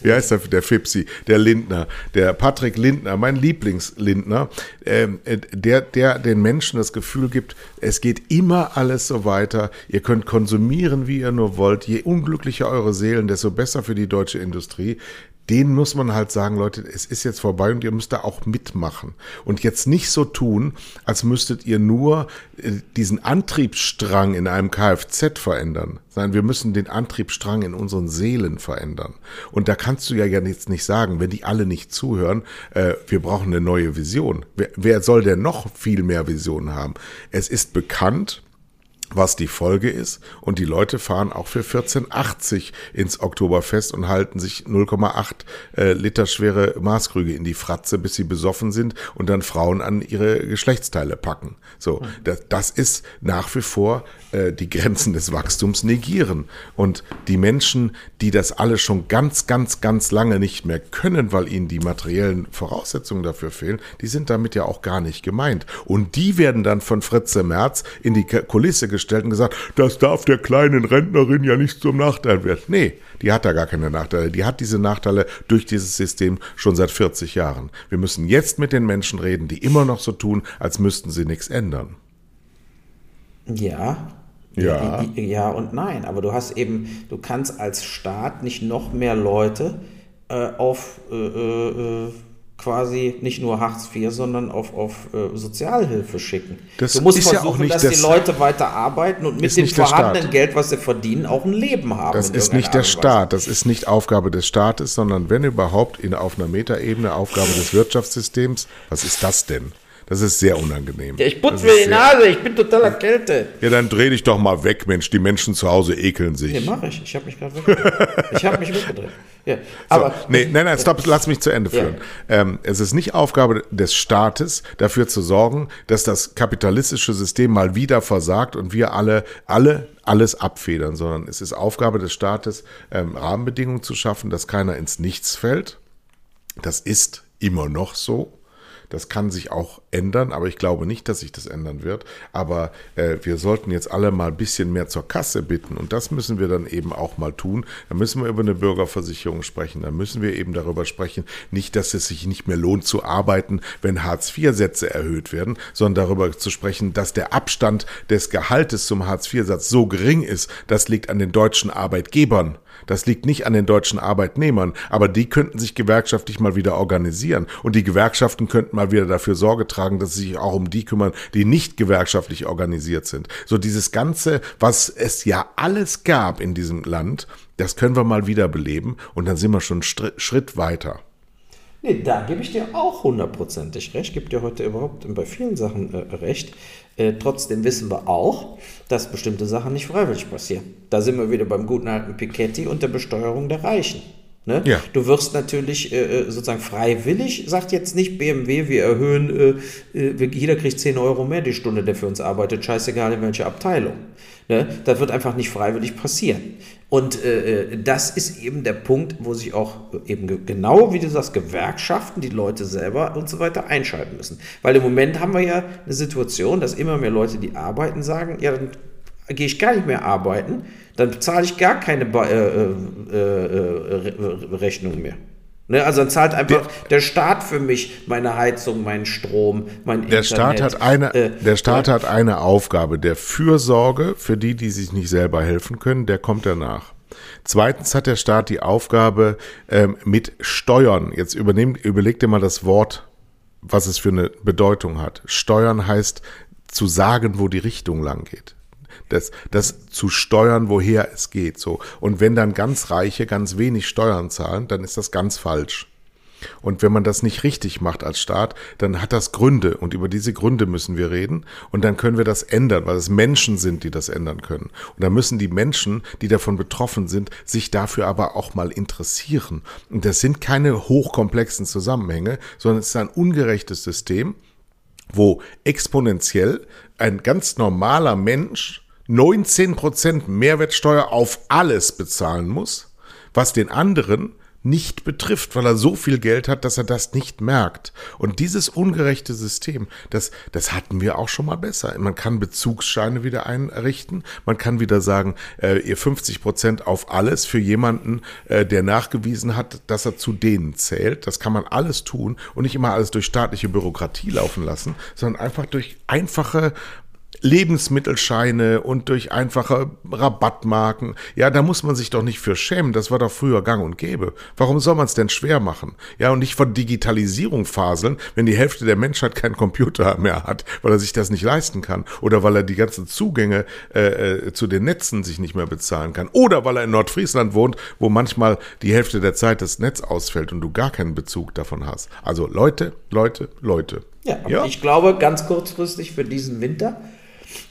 wie heißt der, der Fipsi, der Lindner, der Patrick Lindner, mein Lieblingslindner, ähm, äh, der, der den Menschen das Gefühl gibt, es geht immer alles so weiter, ihr könnt konsumieren, wie ihr nur wollt, je unglücklicher eure Seelen, desto besser für die deutsche Industrie denen muss man halt sagen, Leute, es ist jetzt vorbei und ihr müsst da auch mitmachen. Und jetzt nicht so tun, als müsstet ihr nur äh, diesen Antriebsstrang in einem Kfz verändern, sondern wir müssen den Antriebsstrang in unseren Seelen verändern. Und da kannst du ja jetzt nicht sagen, wenn die alle nicht zuhören, äh, wir brauchen eine neue Vision. Wer, wer soll denn noch viel mehr Visionen haben? Es ist bekannt, was die Folge ist. Und die Leute fahren auch für 14,80 ins Oktoberfest und halten sich 0,8 äh, Liter schwere Maßkrüge in die Fratze, bis sie besoffen sind und dann Frauen an ihre Geschlechtsteile packen. So, mhm. das, das ist nach wie vor äh, die Grenzen des Wachstums negieren. Und die Menschen, die das alle schon ganz, ganz, ganz lange nicht mehr können, weil ihnen die materiellen Voraussetzungen dafür fehlen, die sind damit ja auch gar nicht gemeint. Und die werden dann von Fritze Merz in die Kulisse gestellt und gesagt, das darf der kleinen Rentnerin ja nicht zum Nachteil werden. Nee, die hat da gar keine Nachteile. Die hat diese Nachteile durch dieses System schon seit 40 Jahren. Wir müssen jetzt mit den Menschen reden, die immer noch so tun, als müssten sie nichts ändern. Ja, ja. Ja und nein, aber du hast eben, du kannst als Staat nicht noch mehr Leute äh, auf äh, äh, quasi nicht nur Hartz IV, sondern auf, auf äh, Sozialhilfe schicken. Das du musst ist versuchen, ja auch nicht dass die Leute weiter arbeiten und mit dem vorhandenen Geld, was sie verdienen, auch ein Leben haben. Das ist nicht der Staat, das ist nicht Aufgabe des Staates, sondern wenn überhaupt in, auf einer Metaebene Aufgabe des Wirtschaftssystems. Was ist das denn? Das ist sehr unangenehm. Ja, ich putze mir die Nase, ich bin total erkältet. Ja, dann dreh dich doch mal weg, Mensch. Die Menschen zu Hause ekeln sich. Nee, mach ich. Ich habe mich gerade weggedreht. ich habe mich weggedreht. Ja, aber, so, nee, nein, nein, stopp, lass mich zu Ende führen. Ja. Ähm, es ist nicht Aufgabe des Staates, dafür zu sorgen, dass das kapitalistische System mal wieder versagt und wir alle, alle alles abfedern, sondern es ist Aufgabe des Staates, ähm, Rahmenbedingungen zu schaffen, dass keiner ins Nichts fällt. Das ist immer noch so. Das kann sich auch ändern, aber ich glaube nicht, dass sich das ändern wird. Aber äh, wir sollten jetzt alle mal ein bisschen mehr zur Kasse bitten und das müssen wir dann eben auch mal tun. Da müssen wir über eine Bürgerversicherung sprechen. Da müssen wir eben darüber sprechen, nicht, dass es sich nicht mehr lohnt zu arbeiten, wenn Hartz-IV-Sätze erhöht werden, sondern darüber zu sprechen, dass der Abstand des Gehaltes zum Hartz-IV-Satz so gering ist. Das liegt an den deutschen Arbeitgebern. Das liegt nicht an den deutschen Arbeitnehmern, aber die könnten sich gewerkschaftlich mal wieder organisieren und die Gewerkschaften könnten mal wieder dafür Sorge tragen, dass sie sich auch um die kümmern, die nicht gewerkschaftlich organisiert sind. So dieses Ganze, was es ja alles gab in diesem Land, das können wir mal wieder beleben und dann sind wir schon einen Schritt weiter. Nee, da gebe ich dir auch hundertprozentig recht. Ich dir heute überhaupt bei vielen Sachen äh, recht. Äh, trotzdem wissen wir auch, dass bestimmte Sachen nicht freiwillig passieren. Da sind wir wieder beim guten alten Piketty und der Besteuerung der Reichen. Ne? Ja. Du wirst natürlich äh, äh sozusagen freiwillig, sagt jetzt nicht BMW, wir erhöhen, äh, äh jeder kriegt 10 Euro mehr die Stunde, der für uns arbeitet, scheißegal in welcher Abteilung. Ne? Das wird einfach nicht freiwillig passieren. Und äh, äh, das ist eben der Punkt, wo sich auch eben genau, wie du sagst, Gewerkschaften, die Leute selber und so weiter einschalten müssen. Weil im Moment haben wir ja eine Situation, dass immer mehr Leute, die arbeiten, sagen, ja, dann gehe ich gar nicht mehr arbeiten, dann zahle ich gar keine äh, äh, äh, Rechnung mehr. Ne, also dann zahlt einfach der, der, Staat für mich meine Heizung, meinen Strom, mein der Internet. Staat hat eine, äh, der Staat ja. hat eine Aufgabe, der Fürsorge für die, die sich nicht selber helfen können, der kommt danach. Zweitens hat der Staat die Aufgabe ähm, mit Steuern. Jetzt übernehm, überleg dir mal das Wort, was es für eine Bedeutung hat. Steuern heißt zu sagen, wo die Richtung lang geht das, das zu steuern, woher es geht. So. Und wenn dann ganz Reiche ganz wenig Steuern zahlen, dann ist das ganz falsch. Und wenn man das nicht richtig macht als Staat, dann hat das Gründe und über diese Gründe müssen wir reden und dann können wir das ändern, weil es Menschen sind, die das ändern können. Und dann müssen die Menschen, die davon betroffen sind, sich dafür aber auch mal interessieren. Und das sind keine hochkomplexen Zusammenhänge, sondern es ist ein ungerechtes System, wo exponentiell ein ganz normaler Mensch 19% Mehrwertsteuer auf alles bezahlen muss, was den anderen nicht betrifft, weil er so viel Geld hat, dass er das nicht merkt. Und dieses ungerechte System, das, das hatten wir auch schon mal besser. Man kann Bezugsscheine wieder einrichten. Man kann wieder sagen, äh, ihr 50 Prozent auf alles für jemanden, äh, der nachgewiesen hat, dass er zu denen zählt. Das kann man alles tun und nicht immer alles durch staatliche Bürokratie laufen lassen, sondern einfach durch einfache Lebensmittelscheine und durch einfache Rabattmarken. Ja, da muss man sich doch nicht für schämen. Das war doch früher gang und gäbe. Warum soll man es denn schwer machen? Ja, und nicht von Digitalisierung faseln, wenn die Hälfte der Menschheit keinen Computer mehr hat, weil er sich das nicht leisten kann. Oder weil er die ganzen Zugänge äh, äh zu den Netzen sich nicht mehr bezahlen kann. Oder weil er in Nordfriesland wohnt, wo manchmal die Hälfte der Zeit das Netz ausfällt und du gar keinen Bezug davon hast. Also Leute, Leute, Leute. Ja, aber ja. ich glaube, ganz kurzfristig für diesen Winter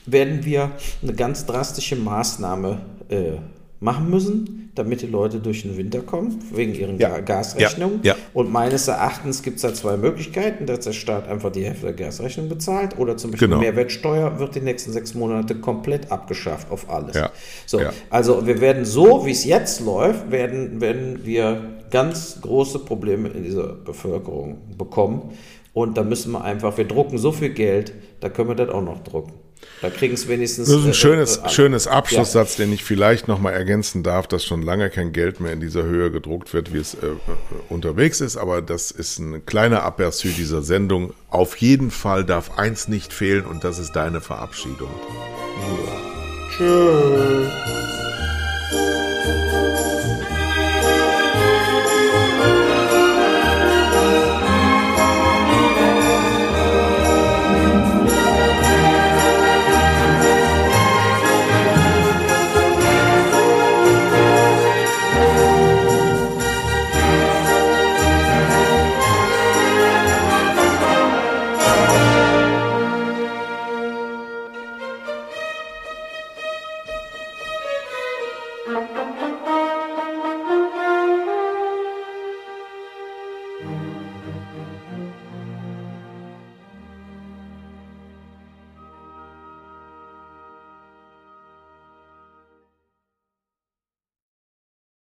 werden wir eine ganz drastische Maßnahme äh, machen müssen, damit die Leute durch den Winter kommen, wegen ihren ja. Gasrechnungen. Ja. Ja. Und meines Erachtens gibt es da zwei Möglichkeiten, dass der Staat einfach die Hälfte der Gasrechnung bezahlt oder zum Beispiel genau. Mehrwertsteuer wird die nächsten sechs Monate komplett abgeschafft auf alles. So, Also wir werden so, wie es jetzt läuft, werden, werden wir ganz große Probleme in dieser Bevölkerung bekommen. Und da müssen wir einfach, wir drucken so viel Geld, da können wir das auch noch drucken. Da kriegen es wenigstens. Das ist ein äh, schönes, äh, schönes Abschlusssatz, ja. den ich vielleicht nochmal ergänzen darf, dass schon lange kein Geld mehr in dieser Höhe gedruckt wird, wie es äh, unterwegs ist. Aber das ist ein kleiner Aperçu dieser Sendung. Auf jeden Fall darf eins nicht fehlen und das ist deine Verabschiedung. Ja. Tschüss.